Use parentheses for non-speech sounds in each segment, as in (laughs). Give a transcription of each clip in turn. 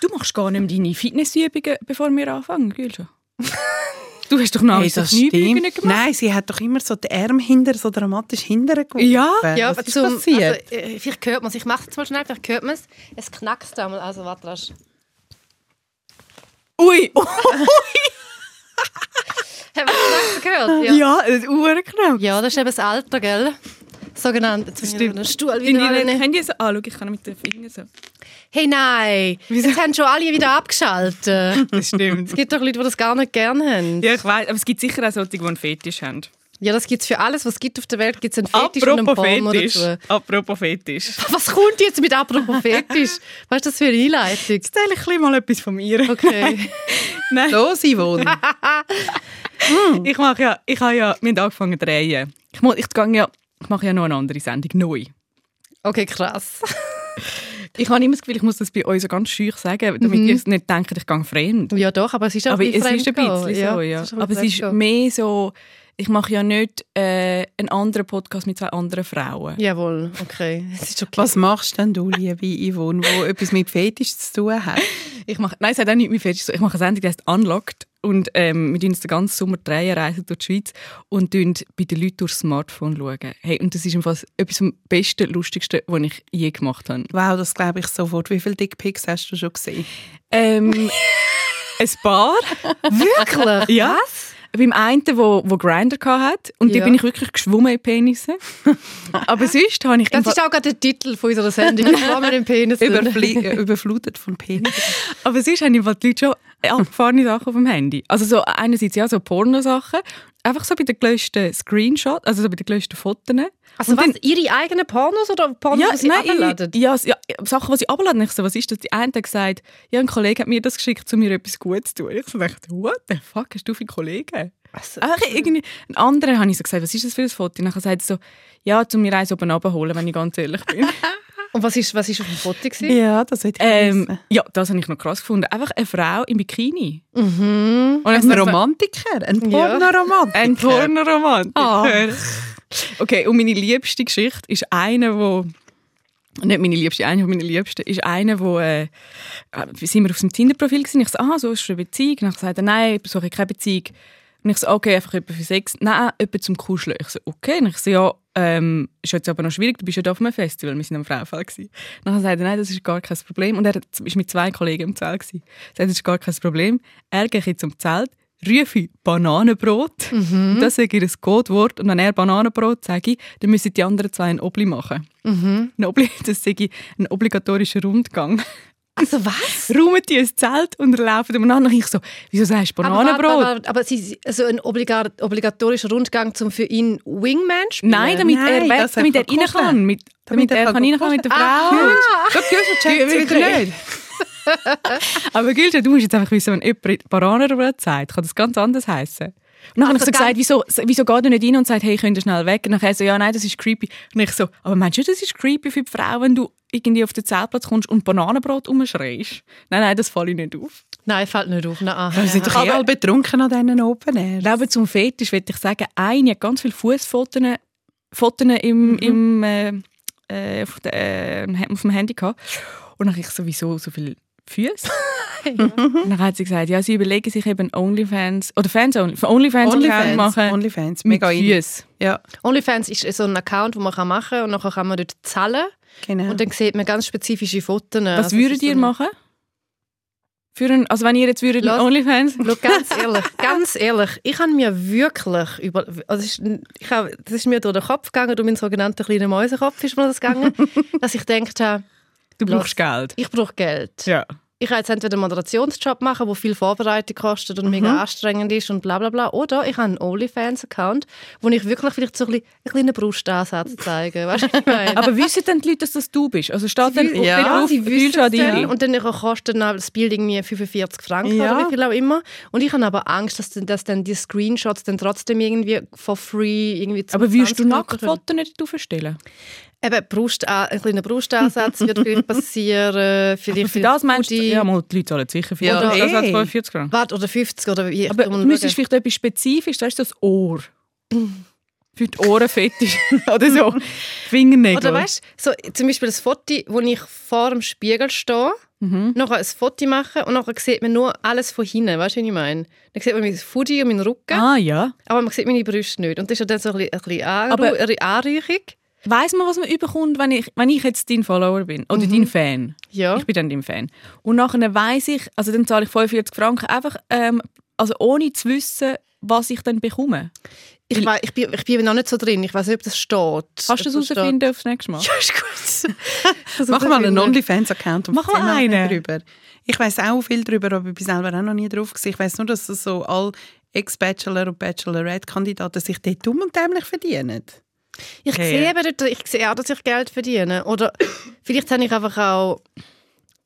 Du machst gar nicht mehr deine Fitnessübungen, bevor wir anfangen, Gülscha. Du hast doch noch Hey, das stimmt. gemacht. Nein, sie hat doch immer so den Arm hinter, so dramatisch hinterher geworfen. Ja, Ja, Was aber ist zum, passiert? Also, äh, vielleicht hört man es. Ich mache es jetzt mal schnell, vielleicht hört man es. Es knackst einmal. Also, warte, rasch. Ui, oh, Haben wir das gehört? Ja. ja, das ist ja, das ist eben das Alter, gell? Sogenannt. Jetzt muss ich den Stuhl In wieder deinen annehmen. Handy so anschauen, ich kann mit den Fingern so. Hey, nein! Jetzt haben schon alle wieder abgeschaltet. (laughs) Das stimmt. Es gibt doch Leute, die das gar nicht gerne haben. ja, ich weiß, aber es gibt sicher auch solche, die einen Fetisch haben. Ja, das gibt es für alles, was es gibt auf der Welt. Gibt es einen Fetisch und einen Apropos Porno Fetisch. dazu. Apropos Fetisch. (laughs) Was kommt jetzt mit apropos Fetisch? Was ist das für eine Einleitung? Erzähl ich ein bisschen mal etwas von mir. Okay. (laughs) Nein, So, Simon. ich mache ja, ich habe ja, wir haben angefangen zu drehen. Ich, mu- ich, gehe ja, ich mache ja noch eine andere Sendung, neu. Okay, krass. (laughs) Ich habe immer das Gefühl, ich muss das bei uns so ganz schüch sagen, damit ihr nicht denkt, ich gehe fremd. Ja, doch, aber es ist auch Aber ein es bisschen ist ein bisschen so, ja. ein Aber es ist mehr so, ich mache ja nicht äh, einen anderen Podcast mit zwei anderen Frauen. Jawohl, okay. (laughs) Es ist okay. Was machst denn du, liebe Yvonne, wo (laughs) etwas mit Fetisch zu tun hat? Ich mache, nein, es hat auch nicht mit Fetisch zu tun. Ich mache eine Sendung, die heißt «Unlocked» und ähm, wir tun uns den ganzen Sommer drehen, reisen durch die Schweiz und tun bei den Leuten durchs Smartphone schauen. Hey, und das ist im Fall etwas vom Besten, Lustigsten, was ich je gemacht habe. Wow, das glaube ich sofort. Wie viele Dickpics hast du schon gesehen? Ähm, (laughs) ein paar. Wirklich? Ja. Beim einen, wo, wo Grinder hat und Ja. da bin ich wirklich geschwommen in Penisse. (laughs) Aber sonst habe ich... Das ist auch gerade der Titel von unserer Sendung. (laughs) Wir den Penis äh, überflutet von Penis. Aber sonst haben die Leute schon abgefahrene Sachen auf dem Handy. Also so einerseits ja so Pornosachen, einfach so bei den gelöschten Screenshots, also so bei den gelöschten Fotos. Also Und was, dann- ihre eigenen Pornos oder Pornos, Ja, die sie nein, abladen? ich, ja, ja, Sachen, die sie abladen. Ich so, was ist das? Die eine hat gesagt, ja, ein Kollege hat mir das geschickt, um mir etwas Gutes zu tun. Ich so dachte, what the fuck, hast du viele Kollegen? Also, Einfach irgendwie, ein anderer habe ich so gesagt, was ist das für ein Foto? Und dann sagt er so, ja, um mir eins oben abholen, wenn ich ganz ehrlich bin. (laughs) Und was ist, was ist auf dem Foto? gewesen? Ja, das hätte ich ähm, ja, das habe ich noch krass gefunden. Einfach eine Frau im Bikini. Mhm. Und Ein Romantiker, ein Ja. Pornoromantiker. Ein Pornoromantiker. Ah. (laughs) Okay, und meine liebste Geschichte ist eine, wo nicht meine liebste, eine von meinen liebsten ist eine, wo äh, sind wir auf seinem Tinder-Profil gewesen. Ich so, ah, so ist schon eine Beziehung. Und ich sagte, nein, ich suche keine Beziehung. Und ich so, okay, einfach etwa für Sex. Nein, etwa zum Kuscheln. Ich so, okay. Und ich so, ja, ähm, ist jetzt aber noch schwierig, du bist ja da auf einem Festival, wir sind am. Und dann sagte er, nein, das ist gar kein Problem. Und er ist mit zwei Kollegen im Zelt. Er sagte, das ist gar kein Problem. Er geht jetzt zum Zelt, rufe Bananenbrot. Das ist ihr Codewort. Und wenn er Bananenbrot sage, dann müssen die anderen zwei ein Obli machen. Ein Obli, das sage ein obligatorischer Rundgang. Also was? Räumen die ein Zelt und laufen umeinander. Und ich so, wieso sagst du Aber, Bananenbrot? aber, aber, aber sie, also ein obliga obligatorischer Rundgang, um für ihn Wingman zu spielen? Nein, damit Nein, er damit er rein kann. Mit, damit, Damit er er kann rein kann mit der Frau. Aha. Schau, Gülscha (laughs) checkt es wieder Wirklich? nicht. Aber Gülscha, du musst jetzt einfach wissen, wenn jemand Bananenbrot sagt, kann das ganz anders heißen. Und dann habe ich Also so gesagt, wieso, wieso geht er nicht rein und sagt, hey, könnt ihr schnell weg? Und dann so, ja, nein, das ist creepy. Und ich so, aber meinst du, das ist creepy für die Frau, wenn du irgendwie auf den Zeltplatz kommst und Bananenbrot umschreist? Nein, nein, das falle ich nicht auf. Nein, fällt nicht auf. Nein, Wir sind doch eh alle betrunken an diesen Open Air. Ich glaube, zum Fetisch würde ich sagen, eine hat ganz viele Fußfotos Fotos im, im, äh, äh, auf, äh, auf dem Handy gehabt. Und dann habe ich sowieso so viele Füße. (laughs) Und dann hat sie gesagt, ja, sie überlegen sich eben OnlyFans oder Fans Only, OnlyFans, Onlyfans, Account machen Onlyfans, mit mega. Füßen. Ja, OnlyFans ist so ein Account, den man machen kann und nachher kann man dort zahlen genau. und dann sieht man ganz spezifische Fotos. Was Also würdet ihr so- machen? Für ein, also wenn ihr jetzt würdet Lass- OnlyFans... Schau, ganz (laughs) ehrlich, ganz ehrlich, ich habe mir wirklich über, also es ist, ich habe, das ist mir durch den Kopf gegangen, durch meinen sogenannten kleinen Mäusekopf ist mir das gegangen, (laughs) dass ich gedacht habe, Du brauchst Geld. ich brauche Geld. Ja. Ich kann jetzt entweder einen Moderationsjob machen, der viel Vorbereitung kostet und mega anstrengend ist und bla bla bla, oder ich habe einen OnlyFans-Account, wo ich wirklich vielleicht so ein bisschen einen kleinen Brustansatz zeige. Weißt du, was ich meine? (laughs) Aber wissen denn die Leute, dass das du bist? Also steht dann Ja, dort drauf, sie wissen es dann. Und dann kostet dann das Bild irgendwie 45 Franken Ja. oder wie viel auch immer. Und ich habe aber Angst, dass, dass dann die Screenshots dann trotzdem irgendwie for free irgendwie zum Aber würdest du 20 Nacktfotos nicht draufstellen? Eben, Brust, ein kleiner Brustansatz wird vielleicht (laughs) passieren. Vielleicht Für das meinst du, ja, mal, die Leute zahlen sicher eh. hat 45 Gramm. Warte, oder 50 oder wie. Aber du müsstest vielleicht etwas Spezifisches, weißt du, das Ohr. Für die Ohrenfetisch (laughs) oder so. Fingernägel. Oder weißt du, so, zum Beispiel das Foto, wo ich vor dem Spiegel stehe nachher ein Foto machen und nachher sieht man nur alles von hinten. Weißt du, was ich meine? Dann sieht man mein Fudi und meinen Rücken, Ah ja. aber man sieht meine Brüste nicht. Und das ist ja dann so ein bisschen, ein bisschen Anru- Aber- eine Anreichung. Weiss man, was man überkommt, wenn ich, wenn ich jetzt dein Follower bin oder dein Fan? Ja. Ich bin dann dein Fan. Und nachher weiss ich, also dann zahle ich 45 Franken einfach, ähm, also ohne zu wissen, was ich dann bekomme. Ich, wei- ich, bin, ich bin noch nicht so drin. Ich weiß nicht, ob das steht. Kannst du das steht. herausfinden aufs nächste Mal? (laughs) Ja, ist gut. (laughs) Das Mach mal einen. OnlyFans-Account und Mach mal einen. drüber. Ich weiß auch viel darüber, aber ich bin selber auch noch nie drauf gewesen. Ich weiß nur, dass das so alle Ex-Bachelor- und Bachelorette-Kandidaten sich dort dumm und dämlich verdienen. Ich Okay. sehe eben dort, ich sehe auch, dass ich Geld verdiene. Oder vielleicht habe ich einfach auch.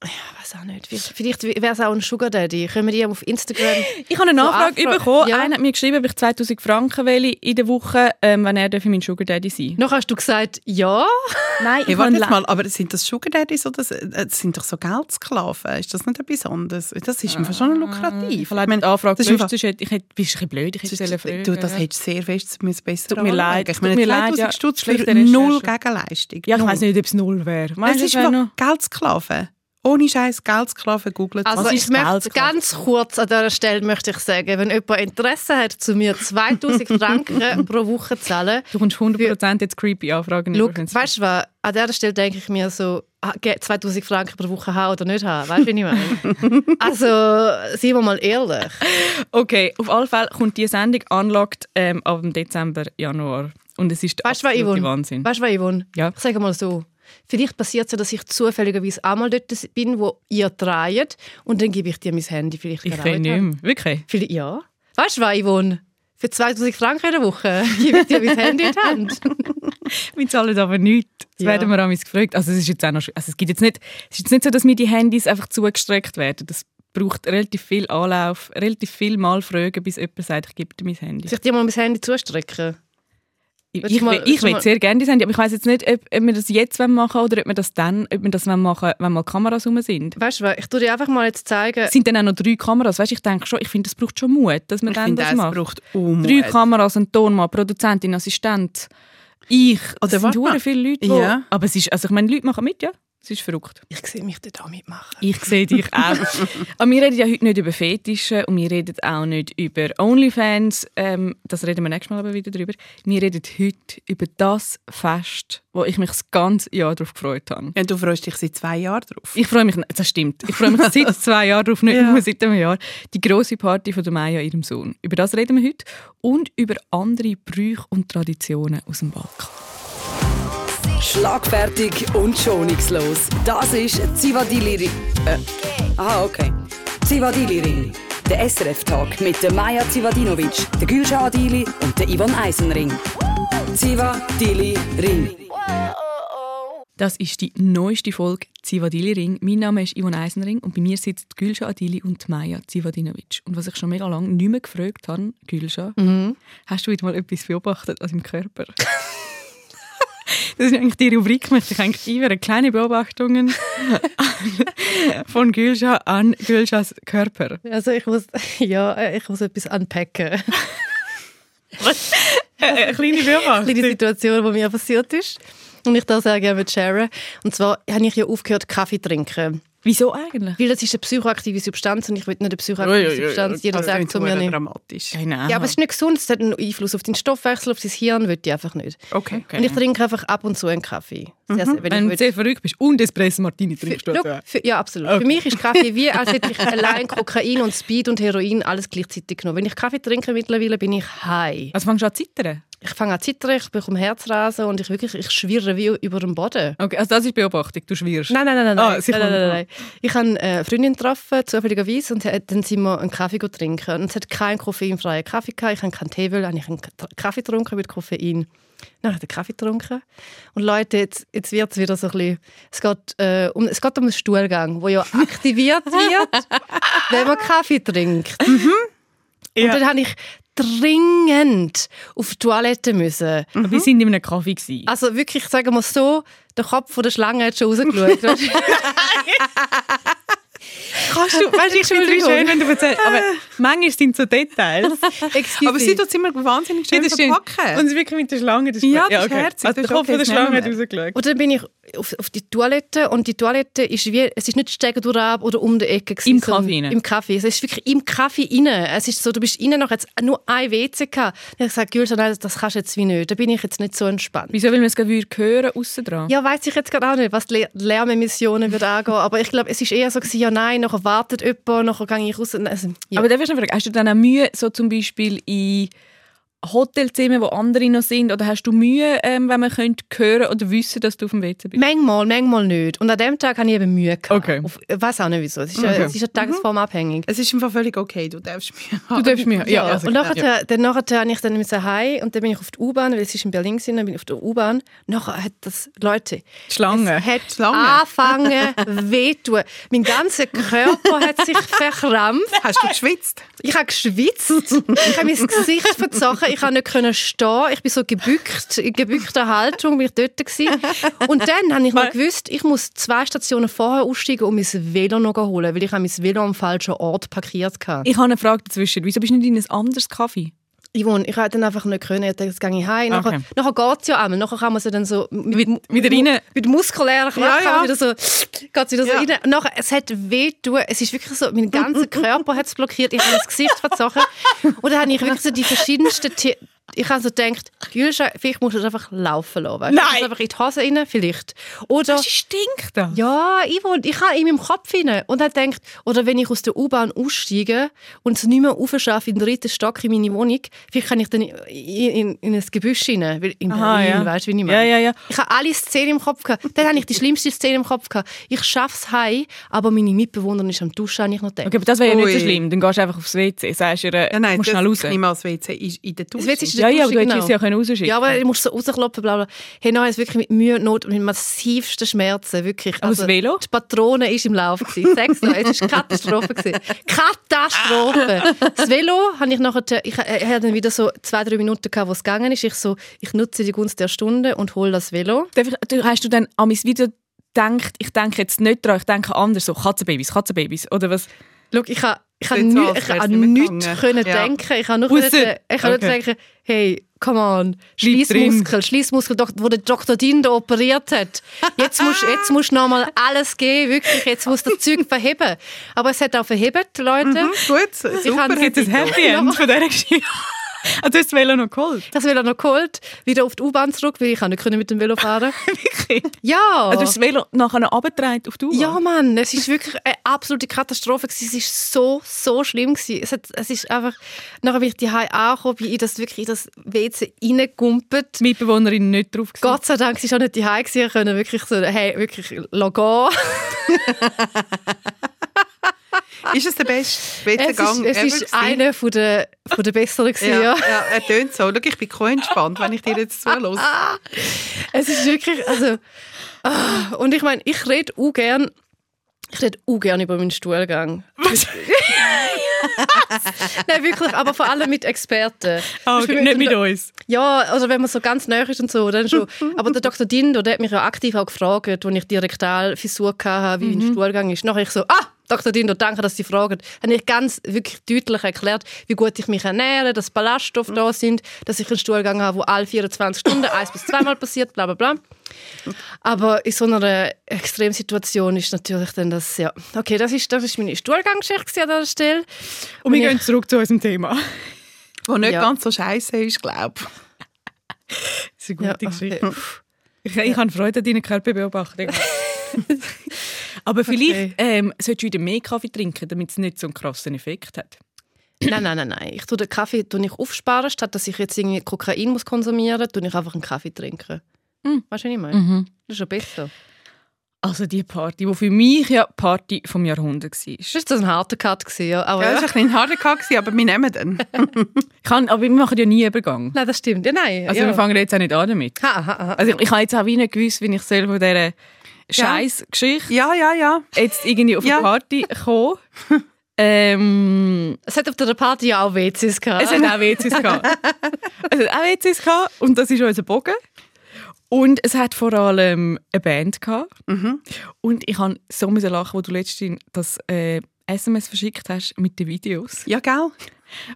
Ja, weiß auch nicht. Vielleicht, vielleicht wäre es auch ein Sugar Daddy. Können wir die auf Instagram. Ich habe eine So Nachfrage Anfra- bekommen. Ja. Einer hat mir geschrieben, ob ich 2000 Franken will in der Woche, ähm, wenn er für mein Sugar Daddy sein Noch hast du gesagt, ja. (laughs) Nein, Hey, ich warte habe jetzt mal, aber sind das Sugar Daddies oder das, äh, das sind doch so Geldsklaven? Ist das nicht etwas anderes? Das ist einfach schon lukrativ. Ich habe die Anfrage das ist ich hätte, bist ein bisschen blöd, ich hätte es du, das hättest du sehr fest müssen besser Tut mir leid, Ich meine, mir leid, 2000 ja. Stutz für null. Gegenleistung. Ja, ich weiß nicht, ob es null wäre. Es ist Geldsklaven. Ohne Scheiß Geldsklaven googelt. Also Was ich ist möchte ganz kurz an dieser Stelle möchte ich sagen, wenn jemand Interesse hat, zu mir 2000 (laughs) Franken pro Woche zu zahlen, Du kommst 100% jetzt creepy Anfragen. Schau, über. weißt du was? An dieser Stelle denke ich mir so, ah, ge- 2000 Franken pro Woche haben oder nicht haben. Weißt du, wie ich meine? (laughs) also, seien wir mal ehrlich. Okay, auf alle Fälle kommt diese Sendung unlocked ähm, ab dem Dezember, Januar. Und es ist der Weißt absolute? Wahnsinn. Weißt du, was, Yvonne? Ja. Ich sage mal so. Vielleicht passiert es ja, dass ich zufälligerweise auch mal dort bin, wo ihr dreht und dann gebe ich dir mein Handy vielleicht Ich in nicht mehr. Wirklich? Vielleicht, ja. Weißt du was, Yvonne? Für 2000 Franken in der Woche (laughs) gebe ich dir mein Handy in die Hand. (laughs) Wir zahlen aber nichts. Das Ja. werden wir an gefragt. Also es ist jetzt auch noch, also es gibt jetzt nicht, es ist jetzt nicht so, dass mir die Handys einfach zugestreckt werden. Das braucht relativ viel Anlauf, relativ viel Mal fragen, bis jemand sagt, ich gebe dir mein Handy. Soll ich dir mal mein Handy zustrecken? Ich, ich, mal- ich will sehr gerne das Handy, aber ich weiß jetzt nicht, ob, ob wir das jetzt machen oder ob wir das dann, ob wir das machen wenn mal Kameras rum sind. Weißt du ich tue dir einfach mal jetzt zeigen. Es sind dann auch noch drei Kameras. Weißt, ich denke schon, ich finde, das braucht schon Mut, dass man Ich dann finde, das es macht. braucht Umut. Drei Kameras, ein Tonmann, Produzentin, Assistent, ich. Oder Es sind warte viele Leute, die, Ja. aber es ist, also ich meine, Leute machen mit, ja. Es ist verrückt. Ich sehe mich auch mitmachen. Ich sehe dich auch. (laughs) Aber wir reden ja heute nicht über Fetische und wir reden auch nicht über Onlyfans. Ähm, das reden wir nächstes Mal aber wieder drüber. Wir reden heute über das Fest, wo ich mich das ganze Jahr darauf gefreut habe. Ja, du freust dich seit zwei Jahren drauf. Ich freue mich, das stimmt. Ich freue mich seit (laughs) zwei Jahren darauf, nicht Ja. nur seit einem Jahr. Die große Party von der Maya ihrem Sohn. Über das reden wir heute und über andere Brüche und Traditionen aus dem Balkan. Schlagfertig und schonungslos. Das ist Zivadili Ring. Äh, aha, okay. Zivadili Ring. Der SRF-Tag mit der Maja Zivadinovic, der Gülşah Adili und der Ivan Eisenring. Zivadili Ring. Das ist die neueste Folge Zivadili Ring. Mein Name ist Ivan Eisenring und bei mir sitzt Gülşah Adili und Maja Zivadinovic. Und was ich schon mega lange nicht mehr gefragt habe, Gülşah, hast du wieder mal etwas beobachtet an deinem Körper? (laughs) Das ist eigentlich die Rubrik, möchte ich eigentlich einführen. Kleine Beobachtungen (laughs) von Gülşah an Gülşahs Körper. Also ich muss, (laughs) ja, äh, ich muss etwas unpacken. (laughs) Äh, eine kleine Beobachtung. Eine Situation, die mir passiert ist. Und ich da sehr gerne mit sharen. Und zwar habe ich ja aufgehört, Kaffee zu trinken. Wieso eigentlich? Weil das ist eine psychoaktive Substanz und ich will nicht eine psychoaktive ui, ui, Substanz. Jeder sagt zu mir nicht. dramatisch. Keine Ja, aber es ist nicht gesund, es hat einen Einfluss auf deinen Stoffwechsel, auf dein Hirn, will ich einfach nicht. Okay. Und ich trinke einfach ab und zu einen Kaffee. Sehr, sehr, wenn Wenn ich du sehr verrückt bist und Espresso Martini trinkst du. Schau, dazu. für, ja, absolut. Für mich ist Kaffee wie, als hätte ich allein Kokain und Speed und Heroin alles gleichzeitig genommen. Wenn ich Kaffee trinke mittlerweile, bin ich high. Also fängst du an zu zittern? Ich fange an zu zittern, ich bekomme Herzrasen und ich wirklich, ich schwirre wie über dem Boden. Okay, also das ist Beobachtung, du schwirrst. Nein, nein, nein, nein. Ah, nein. nein, nein, nein. Ich habe eine Freundin getroffen, zufälligerweise, und dann sind wir einen Kaffee trinken. Und es hat keinen koffeinfreien Kaffee gehabt. Ich habe keinen Tee, wollen, habe ich einen Kaffee getrunken mit Koffein. Dann habe ich den Kaffee getrunken. Und Leute, jetzt, jetzt wird es wieder so ein bisschen... Es geht, äh, um, es geht um den Stuhlgang, der ja (laughs) aktiviert wird, wenn man Kaffee trinkt. Und dann habe ich dringend auf die Toilette müssen. Wir waren in einem Kaffee. gewesen. Also wirklich, sagen wir so, der Kopf von der Schlange hat schon rausgeschaut. (laughs) (laughs) Kannst du, weißt du, ich finde es schön, wenn du erzählst, aber manchmal sind so Details. (laughs) Aber sie tut es immer wahnsinnig schön stimmt. verpacken. Und es wirklich mit der Schlange, das ist Ja, gut. das ist herzig, Also das der ist Kopf von okay, der Schlange hat rausgeschaut. Und dann bin ich auf, auf die Toilette und die Toilette ist wie, es ist nicht Stegen durch ab oder um die Ecke. gewesen, Im Kaffee rein? Im Kaffee. Es ist wirklich im Kaffee rein. Es ist so, du bist rein, noch jetzt nur ein WC gehabt. Dann habe ich Gülscha, nein, das kannst du jetzt wie nicht. Da bin ich jetzt nicht so entspannt. Wieso will man es gerade wieder hören, aussen dran? Ja, weiß ich jetzt gerade auch nicht, was die Lärmemissionen wird angehen. Aber ich glaube, es ist eher so gewesen, ja nein, nachher wartet jemand, nachher gehe ich raus. Also, ja. Aber darf ich noch fragen, hast du dann auch Mühe, so zum Beispiel in Hotelzimmern, wo andere noch sind, oder hast du Mühe, ähm, wenn man könnte hören oder wissen, dass du auf dem WC bist? Manchmal, manchmal nicht. Und an dem Tag habe ich eben Mühe gehabt. Okay. Auf, ich weiß auch nicht wieso. Es ist, ja- Okay. es ist ja tagesformabhängig. es ist einfach völlig okay, du darfst mir Du darfst mir, ja, Ja, also, und nachher, ja. dann nachher habe ich dann müssen heim und dann bin ich auf die U-Bahn, weil es ist in Berlin gewesen, dann bin ich auf der U-Bahn. Nachher hat das, Leute, Schlange. es hat Schlange. angefangen (laughs) wehtun. Mein ganzer Körper hat sich verkrampft. Hast du geschwitzt? Ich habe geschwitzt. Ich habe mein Gesicht verzogen. Ich konnte nicht können stehen. Ich bin so gebückt, in gebückter Haltung bin ich dort gewesen. Und dann habe ich noch gewusst, ich muss zwei Stationen vorher aussteigen und mein Velo noch holen, weil ich habe mein Velo am falschen Ort parkiert hatte. Ich habe eine Frage dazwischen. Wieso bist du nicht in ein anderes Kaffee? Yvonne, ich hätte dann einfach nicht können. Ich dachte, jetzt gehe ich heim. Nachher, Okay. nachher geht es ja einmal. Nachher kann man sie dann so mit, Wieder- rein. mit muskulärer Kraft Ja, ja. wieder so, geht's wieder so Ja. rein. Nachher, es hat weh tun. Es ist wirklich so, mein ganzer (laughs) Körper hat es blockiert. Ich habe das Gesicht verzogen. Und dann habe ich wirklich so die verschiedensten... The ich habe so gedacht, Gülscha, vielleicht musst du es einfach laufen lassen. Weißt? Nein. Du musst einfach in die Hose rein, vielleicht. Oder... Das stinkt da. Ja, Yvonne, ich habe in meinem Kopf hinein und habe gedacht, oder wenn ich aus der U-Bahn aussteige und es nicht mehr aufschaffe in den dritten Stock in meine Wohnung, vielleicht kann ich dann in, in, in ein Gebüsch hinein, weil in Aha, Berlin, ja. weißt du, wie ich Ja, meine? ja, ja. Ich habe alle Szenen im Kopf gehabt. Dann habe ich die schlimmste Szene im Kopf gehabt. Ich schaffe es heim, aber meine Mitbewohnerin ist am Duschen, habe ich noch gedacht. Okay, aber das wäre ja nicht so schlimm. Dann gehst du einfach aufs WC, sagst ihr, Ja, nein, musst das schnell raus. nicht mal als WC in der Dusche. Das WC ist in Ja, ja, aber du hättest es ja können rausschicken. Ja, aber ich muss so rausklopfen, bla bla. Hey, nein, es wirklich mit Mühe und Not und mit massivsten Schmerzen, wirklich. Also, das Velo? Die Patrone ist im Lauf gewesen. Sag's dir, es war Katastrophe gewesen. Katastrophe! Das Velo habe ich nachher, ich, ich hatte dann wieder so zwei, drei Minuten gehabt, wo es gegangen ist. Ich so, ich nutze die Gunst der Stunde und hole das Velo. Ich- Hast du dann an mein Video gedacht, ich denke jetzt nicht dran, ich denke anders, so Katzenbabys, Katzenbabys, oder was? Schau, ich habe ich so ich habe nicht nichts können Ja. denken. Ich habe nur können, ich habe nur Okay. denken, hey, come on, Schließmuskel, Schließmuskel, wo der Dr. Dindo operiert hat. Jetzt musst jetzt musst du noch mal alles geben, wirklich. Jetzt muss das Zeug verheben. Aber es hat auch verhebt, Leute. Mhm, gut, super. habe- Gibt es ein Happy End von dieser Geschichte? Also du hast das Velo noch geholt? Das Velo noch geholt, wieder auf die U-Bahn zurück, weil ich nicht können mit dem Velo fahren. (laughs) Wirklich? Ja. Also du hast das Velo nachher noch runtergetragen auf die Uhr? Ja, Mann, es ist wirklich eine absolute Katastrophe. gewesen. Es ist so, so schlimm. gewesen. Es, hat, es ist einfach, nachher bin ich die angekommen, bin ich das wirklich in das WC reingegumpelt. Die Mitbewohnerin nicht drauf gewesen. Gott sei Dank, sie ist auch nicht die gewesen. Ich konnte wirklich so, hey, wirklich, lass gehen. (laughs) Ist es der beste Es WC-Gang ist, es ist einer von der, von der besseren (laughs) gewesen, Ja, ja. ja, er tönt so. Schau, ich bin so entspannt, wenn ich dir jetzt zuhöre. (laughs) Es ist wirklich, also, ah, und ich meine, ich rede auch gern, ich rede auch gern über meinen Stuhlgang. Was? (laughs) Nein, wirklich, aber vor allem mit Experten. Zum okay. Nicht mit uns. Ja, also wenn man so ganz nah ist und so, dann schon. Aber der Dr. Dindo, der hat mich ja aktiv auch gefragt, als ich die Rektalfissur hatte, wie Mhm. mein Stuhlgang ist. Nachher ich so, ah, Dr. Dindo, danke, dass Sie fragen. Habe ich ganz wirklich deutlich erklärt, wie gut ich mich ernähre, dass Ballaststoffe da sind, dass ich einen Stuhlgang habe, wo alle 24 Stunden (laughs) eins bis zweimal passiert, bla bla bla. Aber in so einer Extremsituation ist natürlich dann das, ja. Okay, das ist, das ist meine Stuhlganggeschichte an dieser Stelle. Und wir ich- gehen zurück zu unserem Thema. (laughs) Wo nicht Ja. ganz so scheiße ist, glaube Das ist eine Ja, gute okay. Geschichte. Ich, ich habe Freude an deiner Körperbeobachtung. (laughs) (laughs) Aber vielleicht Okay. ähm, solltest du wieder mehr Kaffee trinken, damit es nicht so einen krassen Effekt hat. Nein, nein, nein, nein. Ich tue den Kaffee tue ich aufsparen, statt dass ich jetzt irgendwie Kokain muss konsumieren muss, tue ich einfach einen Kaffee trinken. Mm. Weißt du, was ich meine? Das ist schon besser. Also die Party, die für mich ja die Party vom Jahrhundert war. Das war das ein harter Cut, ja. Aber Ja, das war ein bisschen harder Cut, aber wir nehmen den. (laughs) Ich kann, aber wir machen ja nie Übergang. Nein, das stimmt. Ja, nein. Also ja. wir fangen jetzt auch nicht an damit. Ha, ha, ha. Also ich, ich habe jetzt auch wie nicht gewusst, wie ich soll von dieser Scheiß-Geschichte Ja, ja, ja. jetzt irgendwie auf Ja. eine Party (laughs) kommen. ähm, Es hat auf der Party ja auch WCs gehabt. es hat auch WCs gehabt. (laughs) Es hat auch WCs gehabt und das ist unser Bogen. Und es hat vor allem eine Band gehabt. Mhm. Und ich habe so müssen lachen, wo du letztens das äh, SMS verschickt hast mit den Videos. Ja, gell?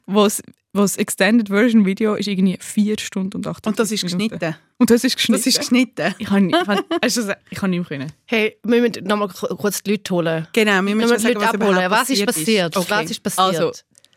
Was das Extended Version Video ist irgendwie 4 Stunden und 8 Und das ist geschnitten. Und das ist geschnitten. Das ist geschnitten. ich kann, ich kann, (laughs) also, ich kann nicht mehr können. Hey, wir müssen nochmal kurz die Leute holen. Genau, wir Wir müssen müssen die Leute was abholen. Was ist passiert? Okay. Was ist passiert? Also,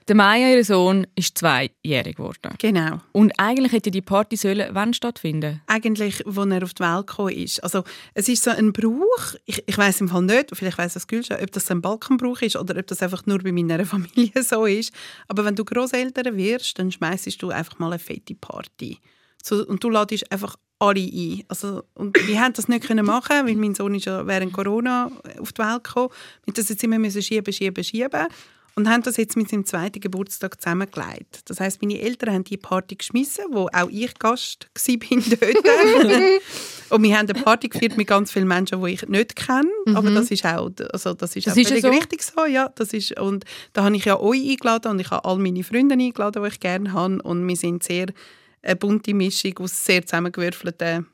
der Maya, ihr Sohn, ist zweijährig geworden. Genau. Und eigentlich hätte die Party sollen wann stattfinden? Eigentlich, als er auf die Welt gekommen ist. Also, es ist so ein Brauch, ich, ich weiß im Fall nicht, vielleicht weiß das Gülscha, ob das ein Balkanbrauch ist oder ob das einfach nur bei meiner Familie (laughs) so ist. Aber wenn du Großeltern wirst, dann schmeißt du einfach mal eine fette Party. So, und du ladest einfach alle ein. Also, und wir haben das nicht können machen, weil mein Sohn ist ja während Corona auf die Welt gekommen. Wir das jetzt immer müssen schieben, schieben, schieben. Und haben das jetzt mit seinem zweiten Geburtstag zusammengelegt. Das heißt, meine Eltern haben die Party geschmissen, wo auch ich Gast war (laughs) dort. und wir haben eine Party gefeiert mit ganz vielen Menschen, die ich nicht kenne. Aber das ist auch, also das ist Das auch ist ja völlig so. richtig so. Ja, das ist, und da habe ich ja euch eingeladen und ich habe all meine Freunde eingeladen, die ich gerne habe. Und wir sind sehr eine bunte Mischung aus sehr zusammengewürfelten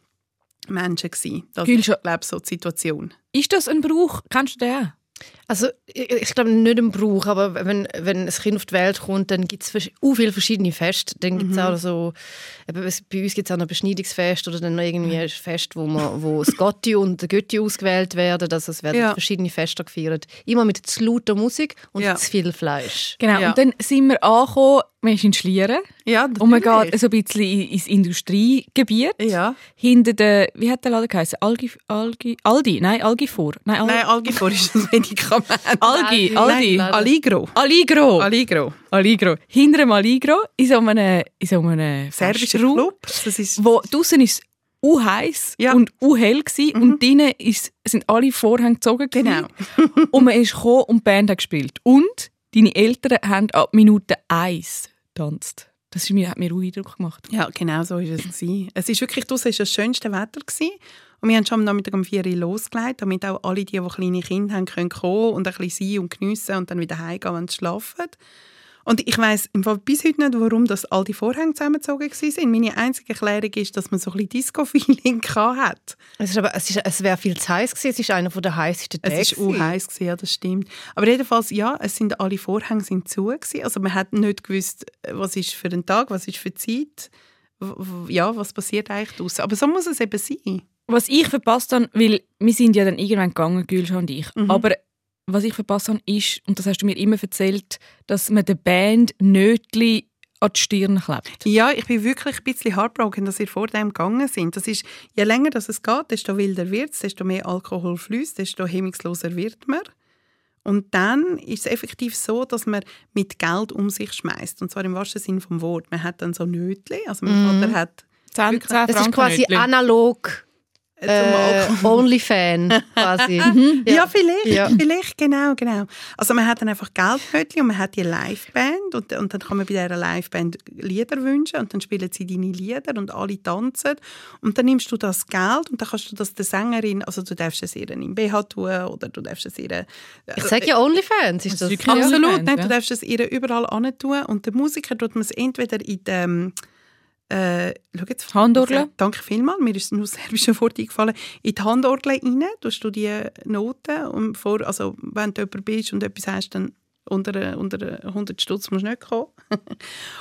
Menschen gewesen. Das ist, Gülscha- glaube ich, so die Situation. Ist das ein Brauch? Kennst du den? Also, ich, ich glaube nicht im Brauch, aber wenn, wenn ein Kind auf die Welt kommt, dann gibt es auch viele verschiedene Feste. Dann gibt es auch so, bei uns gibt es auch noch Beschneidungsfest oder dann noch irgendwie ein Fest, wo, man, wo das Gotti und der Götti ausgewählt werden. Also es werden Ja. verschiedene Feste gefeiert. Immer mit zu lauter Musik und Ja. zu viel Fleisch. Genau. Ja. Und dann sind wir angekommen, man ist in Schlieren. Ja, Und man natürlich. geht so ein bisschen in- ins Industriegebiet. Ja. Hinter der, wie hat der Laden geheißen? Algi, Algi, Aldi? Nein, Algi vor. Nein, Al Nein, Algifor ist ein Medikament. (laughs) Algi, Aldi. Aldi. Nein, Alligro. Alligro. Alligro. Alligro. Hinter dem Alligro in so einem, in so einem Serbischer Festraum, Club. Das ist Wo draussen ist u heiß Ja. und u hell gsi und drinnen ist, sind alle Vorhänge gezogen. Genau. und man ist gekommen und die Band hat gespielt. Und deine Eltern haben ab Minute 1 getanzt. Das mir, hat mir auch Eindruck gemacht. Ja, genau so war es. gewesen. Es ist wirklich, draussen war das schönste Wetter. Gewesen. Und wir haben schon am Nachmittag um 4 Uhr losgelegt, damit auch alle, die, die kleine Kinder haben, können kommen und ein bisschen sein und geniessen und dann wieder heimgehen, wenn sie schlafen. Und ich im Fall bis heute nicht, warum das all die Vorhänge zusammengezogen waren. Meine einzige Erklärung ist, dass man so ein bisschen Disco-Feeling (laughs) hat. Es, ist aber, es, ist, es wäre viel zu heiß gewesen. Es ist einer der heißesten Tage. Es war gewesen. heiß ja, das stimmt. Aber jedenfalls, ja, es sind alle Vorhänge sind zu gewesen. Also man hat nicht gewusst, was ist für ein Tag, was ist für Zeit, ja, was passiert eigentlich draussen. Aber so muss es eben sein. Was ich verpasst habe, weil wir sind ja dann irgendwann gegangen, Gülscha und ich. Mhm. Aber was ich verpasst habe, ist, und das hast du mir immer erzählt, dass man der Band Nötli an die Stirn klebt. Ja, ich bin wirklich ein bisschen heartbroken, dass ihr vor dem gegangen sind. Das ist, je länger das es geht, desto wilder wird es, desto mehr Alkohol fließt, desto hemmungsloser wird man. Und dann ist es effektiv so, dass man mit Geld um sich schmeißt. Und zwar im wahrsten Sinne vom Wort. Man hat dann so Nötli. Also mein Vater hat Zehn, Wirklich? zehn Das ist quasi analog äh, äh. Only-Fan quasi. (laughs) Ja, vielleicht, Ja. vielleicht, genau, genau. Also man hat dann einfach Geldbötchen und man hat die Liveband und, und dann kann man bei dieser Liveband Lieder wünschen und dann spielen sie deine Lieder und alle tanzen und dann nimmst du das Geld und dann kannst du das der Sängerin, also du darfst es ihr im BH tun oder du darfst es ihr... Ich sage ja Onlyfans. Ist das, ja. Absolut, nein, ja. du darfst es ihr überall tun und der Musiker tut man es entweder in dem äh, schau jetzt, Handorgel? Danke vielmals, mir ist nur (laughs) das serbische Wort eingefallen. In die Handorgel rein, tust du die Noten und vor, also wenn du jemand bist und etwas hast, dann unter, unter 100 Stutz musst du nicht kommen. (laughs)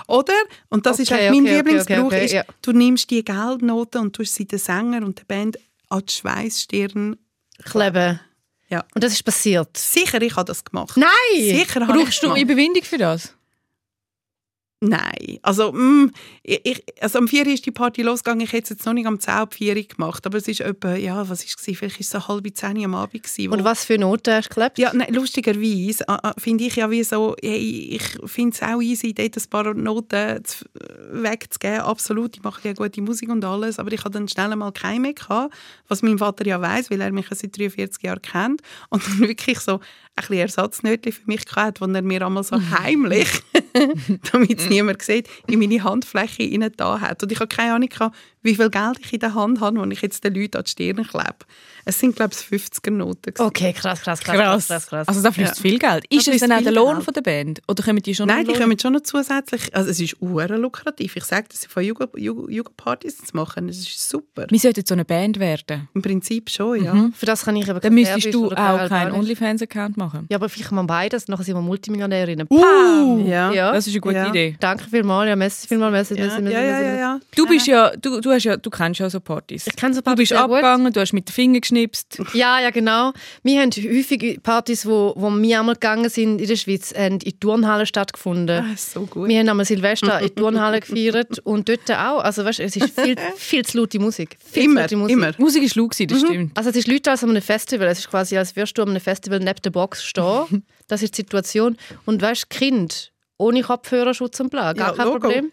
Oder, und das ist Okay, eigentlich mein okay, Lieblingsbrauch, okay, ist, ja. du nimmst die Geldnoten und tust sie den Sänger und der Band an die Schweissstirn. Kleben. Ja. Und das ist passiert. Sicher, ich habe das gemacht. Nein! Sicher Brauchst du gemacht. Überwindung für das? Nein, also, mm, ich, also am 4 Uhr ist die Party losgegangen. Ich hätte es jetzt noch nicht am 10 ab 4 Uhr gemacht, aber es ist etwa, ja, was war es? Vielleicht war es so halb 10 Uhr am Abend. Gewesen, Und was für Noten hast du geklebt? Ja, nein, lustigerweise äh, äh, finde ich ja wie so, hey, ich finde es auch easy, dort ein paar Noten zu, wegzugeben. Absolut, ich mache ja gute Musik und alles, aber ich hatte dann schnell mal keine mehr gehabt, was mein Vater ja weiß, weil er mich ja seit 43 Jahren kennt und dann wirklich so ein bisschen Ersatznötchen für mich gehabt, wo er mir einmal so (laughs) heimlich, (laughs) (laughs) damit es niemand sieht, in meine Handfläche rein da hat. Und ich habe keine Ahnung gehabt, wie viel Geld ich in der Hand habe, wenn ich jetzt den Leuten an die Stirn klebe. Es sind, glaube ich, 50er-Noten. gewesen. Okay, krass, krass, krass, krass, krass, krass. Also da fließt Ja. viel Geld. Ist Da es fließt dann auch der Lohn Geld. von der Band? Oder kommen die schon Nein, noch die Lohn? kommen schon noch zusätzlich. Also es ist uhren lukrativ. Ich sage das, von Jugend- Jugend- Jugendpartys zu machen, das ist super. Wir sollten so eine Band werden. Im Prinzip schon, ja. Mhm. Für das kann ich aber Dann müsstest du auch keinen. OnlyFans-Account machen. Ja, aber vielleicht mal beides, nachher sind wir Multimillionärinnen. Uh, Ja. Ja. Das ist eine gute Ja. Idee. Danke vielmals, ja, merci vielmals, merci, Ja, merci, merci, ja, ja, merci. ja, ja. Du bist ja, du, du, hast ja, du kennst ja so Partys. Ich kenne so Du Partys bist sehr gut. abgegangen, du hast mit den Fingern geschnipst. Ja, ja, genau. Wir haben häufig Partys, wo, wo wir einmal gegangen sind in der Schweiz, haben in die Turnhalle stattgefunden. Ah, so gut. Wir haben einmal Silvester in die Turnhalle gefeiert (laughs) und dort auch. Also weißt, es ist viel, viel zu laute Musik. Viel Immer, laute Musik. immer. Musik war laut, das stimmt. Also es ist Leute als an einem Festival. Es ist quasi, als würdest du an einem Festival neben der Box stehen. (laughs) Das ist die Situation. Und weißt, Kind ohne Kopfhörerschutz und bla, gar Ja, kein Logo. Problem.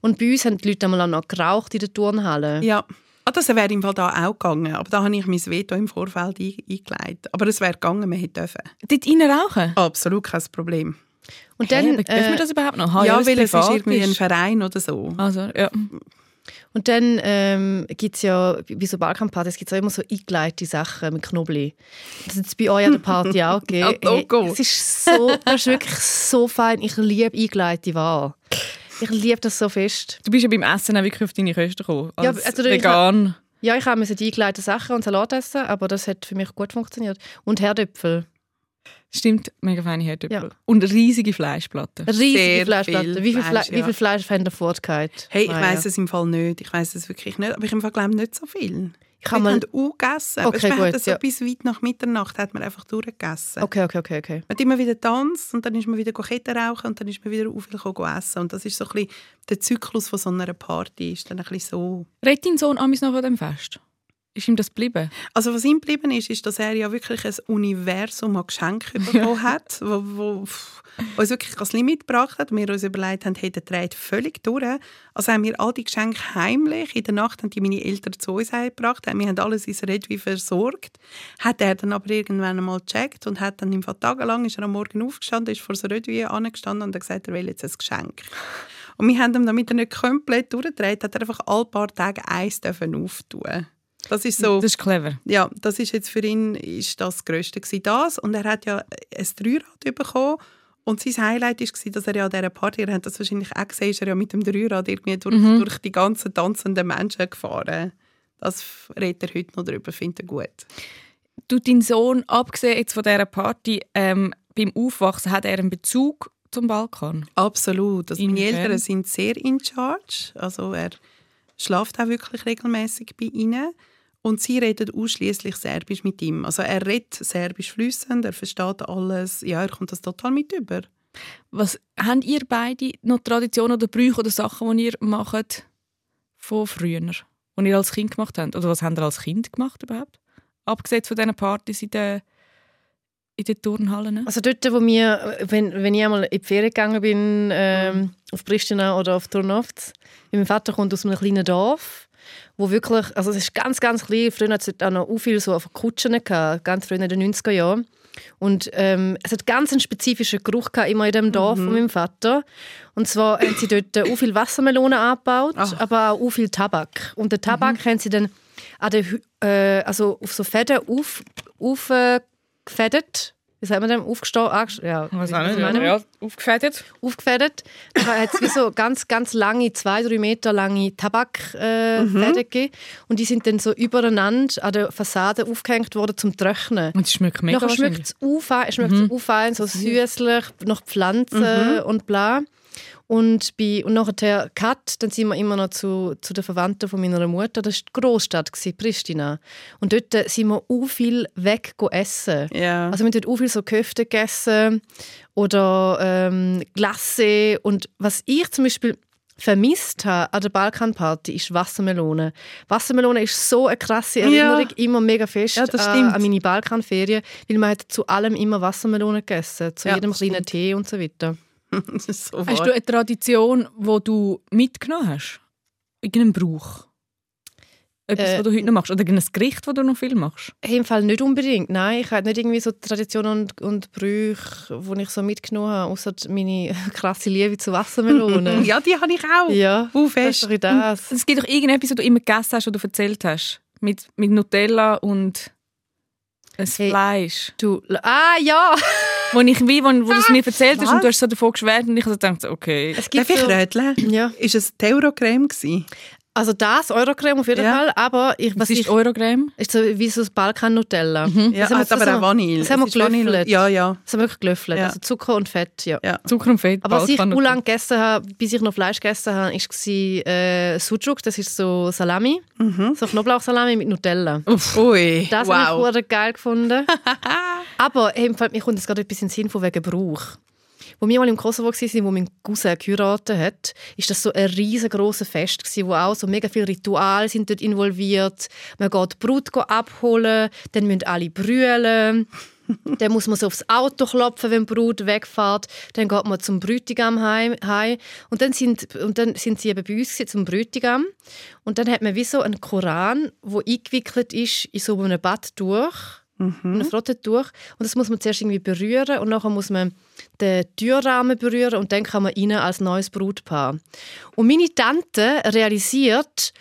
Und bei uns haben die Leute einmal auch noch geraucht in der Turnhalle. Ja. Ah, das wäre im Fall da auch gegangen. Aber da habe ich mein Veto im Vorfeld ein- eingelegt. Aber es wäre gegangen, man hätte dürfen. Dort rein rauchen? Absolut kein Problem. Und Dann, dann, hey, dürfen wir äh, das überhaupt noch? Ah, ja, weil es ist irgendwie ein Verein oder so. Also, ja. Und dann ähm, gibt es ja, wie so Balkanpartys, gibt es auch immer so eingelegte Sachen mit Knoblauch. Das hat es bei euch an der Party (laughs) auch gegeben. Logo. Hey, es ist so, das ist wirklich so fein. Ich liebe eingelegte Ware. Ich liebe das so fest. Du bist ja beim Essen auch wirklich auf deine Kosten gekommen. Ja, Als also ich- vegan. Ja, ich habe die eingelegten Sachen und Salat essen, aber das hat für mich gut funktioniert. Und Herdöpfel. Stimmt, mega feine Herdöpfel. Ja. Und riesige Fleischplatten. Riesige Sehr Fleischplatten. viel Wie viel, Fleisch, Fle wie ja. viel Fleisch haben ihr vorgehabt? Hey, ich weiß es im Fall nicht. Ich weiß es wirklich nicht. Aber ich im Fall glaube nicht so viel. Ich habe mal... gegessen. Okay, man hat gut, das so ja. bis weit nach Mitternacht hat man einfach durchgegessen. Okay, okay, okay, okay. Man hat immer wieder tanzt und dann ist man wieder Ketten rauchen und dann ist man wieder auf viel essen. Und das ist so ein bisschen der Zyklus von so einer Party. Ist dann ein bisschen so. Redet dein Sohn amis noch von dem Fest? Ist ihm das geblieben? Also was ihm geblieben ist, ist, dass er ja wirklich ein Universum an Geschenken bekommen hat, wo, wo uns wirklich das Limit gebracht hat. Wir uns überlegt haben, hey, der dreht völlig durch. Also haben wir all die Geschenke heimlich, in der Nacht haben die meine Eltern zu uns gebracht, wir haben alles ins Redwi versorgt. Hat er dann aber irgendwann einmal gecheckt und hat dann im Fall tagelang, ist er am Morgen aufgestanden, ist vor so Redwi angestanden und hat gesagt, er will jetzt ein Geschenk. Und wir haben ihm, damit er nicht komplett durchdreht, hat er einfach alle paar Tage eins auftun. Das ist so. Das ist clever. Ja, das ist jetzt für ihn ist das Größte gewesen, das. Und er hat ja ein Dreirad bekommen. Und sein Highlight war, dass er ja an dieser Party, ihr habt das wahrscheinlich auch gesehen, ist er ja mit dem Dreirad irgendwie durch, durch die ganzen tanzenden Menschen gefahren. Das redet er heute noch darüber, findet er gut. Du, dein Sohn, abgesehen jetzt von dieser Party, ähm, beim Aufwachsen, hat er einen Bezug zum Balkan? Absolut. Also meine? Eltern sind sehr in charge. Also er schläft auch wirklich regelmäßig bei ihnen. Und sie redet ausschließlich Serbisch mit ihm. Also er redet Serbisch flüssend, er versteht alles. Ja, er kommt das total mit über. Was habt ihr beide noch Traditionen oder Brüche oder Sachen, die ihr macht von früher, die ihr als Kind gemacht habt? Oder was habt ihr als Kind gemacht überhaupt? Abgesehen von diesen Partys in den, in den Turnhallen? Also dort, wo wir, wenn, wenn ich einmal in die Ferien gegangen bin, ähm, auf Pristina oder auf Turnovc, mein Vater kommt aus einem kleinen Dorf, wo wirklich, also es ist ganz, ganz klein, früher hat es auch noch viel so auf Kutschen gehabt, ganz früher in den 90er Jahren. Und ähm, es hat ganz einen spezifischen Geruch gehabt, immer in dem Dorf von meinem Vater. Und zwar haben sie dort auch viel Wassermelonen angebaut, Ach. aber auch viel Tabak. Und den Tabak haben sie dann an den, äh, also auf so Fäden auf, auf, äh, gefädet. Wie sagt man dem? Aufgestoßen? angest- Ja, Was auch nicht, wir? ja, aufgefädelt. aufgefädet. Da hat es wie so ganz, ganz lange, zwei, drei Meter lange Tabakfäden äh, Fäden gegeben. Und die sind dann so übereinander an der Fassade aufgehängt worden zum Trocknen. Und es schmeckt mega Nachher schmeckt es aufein, schmeckt's aufein, so süßlich, nach Pflanzen und bla. Und, bei, und nachher Cut, dann sind wir immer noch zu, zu den Verwandten von meiner Mutter. Das war die Großstadt, Pristina. Und dort äh, sind wir auch viel weg essen. Ja. Also wir haben dort auch viel so Köfte gegessen oder ähm, Glace. Und was ich zum Beispiel vermisst habe an der Balkanparty ist Wassermelone. Wassermelone ist so eine krasse Erinnerung, immer mega fest Ja, das an, stimmt. an meine Balkanferien, weil man hat zu allem immer Wassermelone gegessen, zu Ja, jedem kleinen stimmt. Tee und so weiter. (laughs) so Hast du eine Tradition, die du mitgenommen hast? Irgendeinen Brauch? Etwas, Äh, was du heute noch machst? Oder ein Gericht, das du noch viel machst? Im Fall nicht unbedingt, nein. Ich habe nicht irgendwie so Traditionen und, und Brüche, die ich so mitgenommen habe, außer meine (laughs) krasse Liebe zu Wassermelonen. (laughs) Ja, die habe ich auch. ja, Wo fest. das. Es gibt doch irgendetwas, was du immer gegessen hast, du erzählt hast. Mit, mit Nutella und ein Hey. Fleisch. Du, ah, ja! Wo ich wie, wo, wo du es mir erzählt hast und du hast so davon geschwärmt und ich habe gedacht, okay. Es gibt Darf ich so, röteln? ja. Ist es Teurocreme gewesen? Also das, Eurocreme auf jeden Ja. Fall, aber ich, Was was ist ich, Eurocreme? ist so wie so das Balkan-Nutella. Ja, Das haben wir aber auch Vanille. Das haben wir gelöffelt. Ja, ja. Das haben wir wirklich gelöffelt. Ja. Also Zucker und Fett, ja. ja. Zucker und Fett. Aber was ich Balkan- lange gegessen habe, bis ich noch Fleisch gegessen habe, war äh, Sucuk, das ist so Salami, so Knoblauchsalami mit Nutella. Ui, Das wow. habe ich geil gefunden. (laughs) Aber hey, mir kommt jetzt gerade etwas in den Sinn von wegen Brauch. Wo wir mal im Kosovo waren, wo mein Cousin geheiratet hat, ist das so ein riesengroßes Fest gewesen, wo auch so mega viele Rituale sind dort involviert. Man geht die Brut abholen, dann müssen alle brüllen. (laughs) dann muss man so aufs Auto klopfen, wenn die Brut wegfährt. Dann geht man zum Bräutigam heim. heim. Und, dann sind, und dann sind sie eben bei uns zum Bräutigam. Und dann hat man wie so einen Koran, wo eingewickelt ist in so einem Badtuch. Mhm. Ein Frottetuch. Und das muss man zuerst irgendwie berühren und nachher muss man den Türrahmen berühren und dann kann man rein als neues Brutpaar. Und meine Tante realisiert,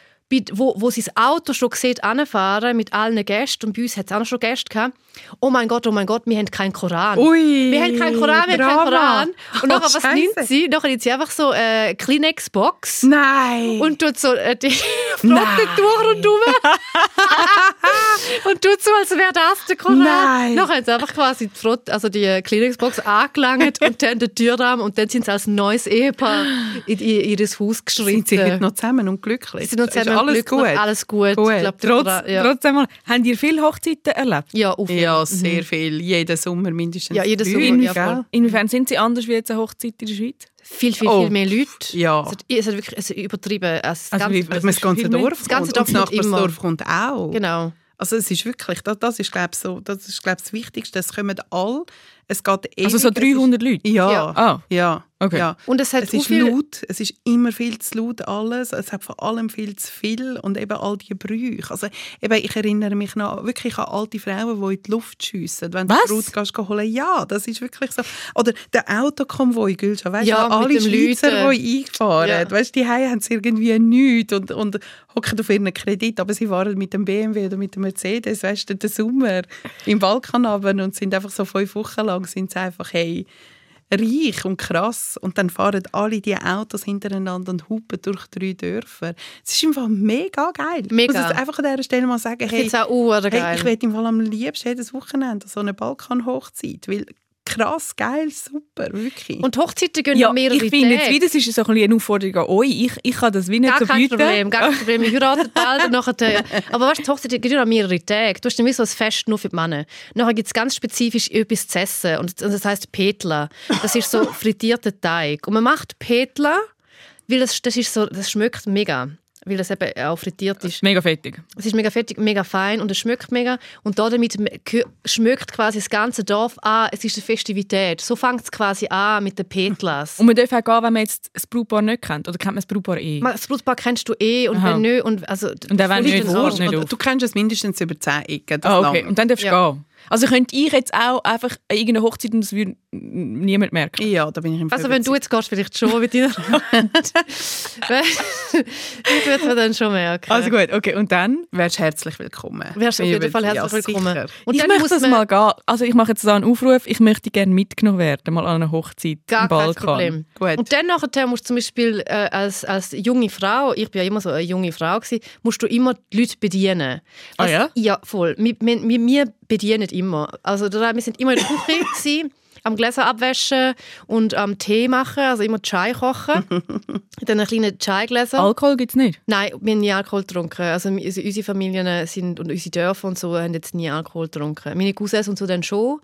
wo, wo sie das Auto schon sieht, mit allen Gästen, und bei uns hat es auch noch schon Gäste gehabt, oh mein Gott, oh mein Gott, wir haben keinen Koran. Ui, Wir haben keinen Koran, wir haben keinen Drama. Koran. Und Oh, nachher, was nimmt sie? Nachher nimmt sie einfach so eine Kleenex-Box Nein. und tut so äh, die (laughs) Frottetuch rundherum. (laughs) und tut so, als wäre das der Koran. Nein. Nachher haben sie einfach quasi die, Frott, also die Kleenex-Box angelangt und dann den Türrahmen und dann sind sie als neues Ehepaar in, ihr Haus geschritten. sind sie heute noch zusammen und glücklich? Sie sind noch Ist zusammen alles glücklich, gut? Alles gut. Gut. Ich glaub, Trotz, Koran- ja. Trotzdem habt ihr viele Hochzeiten erlebt? ja, auf Ja, sehr viel. Jeden Sommer mindestens Ja, jeden Sommer, ja, gell? voll. Inwiefern sind sie anders wie jetzt eine Hochzeit in der Schweiz? viel, viel, Oh, viel mehr Leute. ja. Es hat, es hat wirklich es hat übertrieben. Also das Also ganze- wie- meine, das ganze. Dorf Das ganze kommt. Dorf das kommt. Nachbarsdorf kommt auch. Genau. Also es ist wirklich, das, das ist glaube ich so, das ist glaube ich das Wichtigste. Es kommen alle, es geht ewig. Also so es ist- 300 Leute? Ja, Ja. Ah, ja, Okay. ja. Und es hat Es ist viel- laut, es ist immer viel zu laut alles, es hat vor allem viel zu viel und eben all die Brüche. Also eben, ich erinnere mich noch wirklich an alte Frauen, die in die Luft schiessen, wenn du Was? die Brut gehst holen. Ja, das ist wirklich so. Oder der Autokonvoi, Gülscha, weißt Ja, du, alle Schweizer, Läuten. die eingefahren, Ja. weißt du, die haben sie irgendwie nichts und, und hocken auf ihren Kredit, aber sie fahren mit dem BMW oder mit dem Mercedes, weißt du, den Sommer im Balkan und sind einfach so fünf Wochen lang sind sie einfach, hey, reich und krass und dann fahren alle die Autos hintereinander und hupen durch drei Dörfer. Es ist einfach mega geil. Mega. Ich muss einfach an dieser Stelle mal sagen, Ich hey, auch hey ich werde im Fall am liebsten jedes Wochenende so eine Balkan-Hochzeit, weil krass, geil, super, wirklich. Und Hochzeiten gehen Ja, mehrere ich finde jetzt wieder, es ist so ein eine Aufforderung an euch. Ich, ich kann das wie nicht Gar so kein bieten. Problem, gar kein (laughs) Problem. Wir heiraten bald nachher... Aber weißt du, die Hochzeit geht ja mehrere Tage. Du hast dann wie so ein Fest nur für die Männer. Nachher gibt es ganz spezifisch etwas zu essen und und das heisst Petla. Das ist so frittierter Teig. Und man macht Petla, weil das, das, ist so, das schmeckt mega. Weil das eben auch frittiert ist. Mega fettig. Es ist mega fettig, mega fein und es schmeckt mega. Und damit schmeckt quasi das ganze Dorf an, es ist eine Festivität. So fängt es quasi an mit den Petlas. Und man darf auch gehen, wenn man jetzt das Brautpaar nicht kennt. Oder kennt man das Brautpaar eh? Das Brutpaar kennst du eh und Aha. wenn nicht. Und, also, Und auch wenn nicht, nicht auf. du kennst es mindestens über zehn Ecken. das Ah, okay. Und dann darfst du Ja. gehen. Also könnte ich jetzt auch einfach an irgendeine Hochzeit und das würde niemand merken. Ja, da bin ich im Also wenn du jetzt gehst, vielleicht schon mit deiner Hand. (laughs) ich würde es mir dann schon merken. Also gut, okay. Und dann? wärst herzlich willkommen. Wärst auf Ich jeden Fall ja, herzlich willkommen. sicher. Und ich dann möchte muss das mal gehen. Also ich mache jetzt so einen Aufruf, ich möchte gerne mitgenommen werden, mal an einer Hochzeit gar im kein Balkan. Problem. Gut. Und dann nachher musst du zum Beispiel äh, als, als junge Frau, ich bin ja immer so eine junge Frau gewesen, musst du immer die Leute bedienen. Ah Was- ja? Ja, voll. Wir, wir, wir- wir bedienen immer. Also da- wir sind immer in der Küche (laughs) gewesen, am Gläser abwaschen und am Tee machen, also immer Chai kochen. (laughs) dann ein kleines Chai-Gläser. Alkohol gibt es nicht. Nein, wir haben nie Alkohol getrunken. Also also unsere Familien sind, und unsere Dörfer und so haben jetzt nie Alkohol getrunken. Meine Cousins und so dann schon,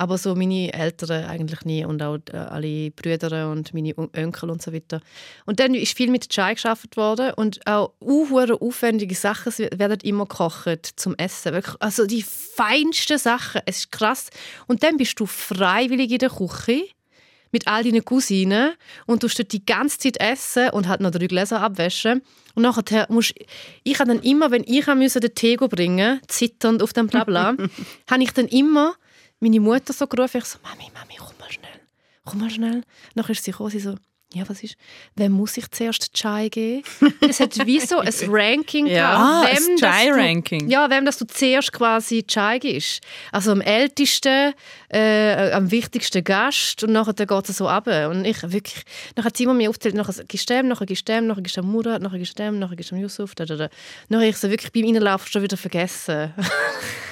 aber so meine Eltern eigentlich nie und auch äh, alle Brüder und meine Onkel und so weiter. Und dann ist viel mit Chai geschafft worden und auch unhure aufwendige Sachen werden immer gekocht zum Essen. Wirklich, also die feinsten Sachen. Es ist krass. Und dann bist du freiwillig in der Küche mit all deinen Cousinen und du dort die ganze Zeit essen und halt noch drei Gläser abwaschen. Und nachher musst ich habe dann immer, wenn ich musste den Tee bringen, zitternd auf dem Blabla, (laughs) habe ich dann immer meine Mutter so gerufen, ich so, Mami, Mami, komm mal schnell, komm mal schnell. Nachher ist sie gekommen, sie so, ja, was ist, wem muss ich zuerst Chai geben? (laughs) Es hat wie so ein Ranking Ja. gehabt, Ah, ein wem, dass Chai-Ranking. Ja, wem dass du zuerst quasi Chai gibst. Also am ältesten, äh, am wichtigsten Gast und nachher geht es so ab. Und ich wirklich, nachher hat sie immer mir aufgezählt, nachher gibst du dem, nachher gibst du dem, nachher gibst du dem Murat, nachher gibst du dem, nachher gibst du dem Yusuf, da, da, da. Nachher ich so wirklich beim Reinlaufen schon wieder vergessen. (laughs)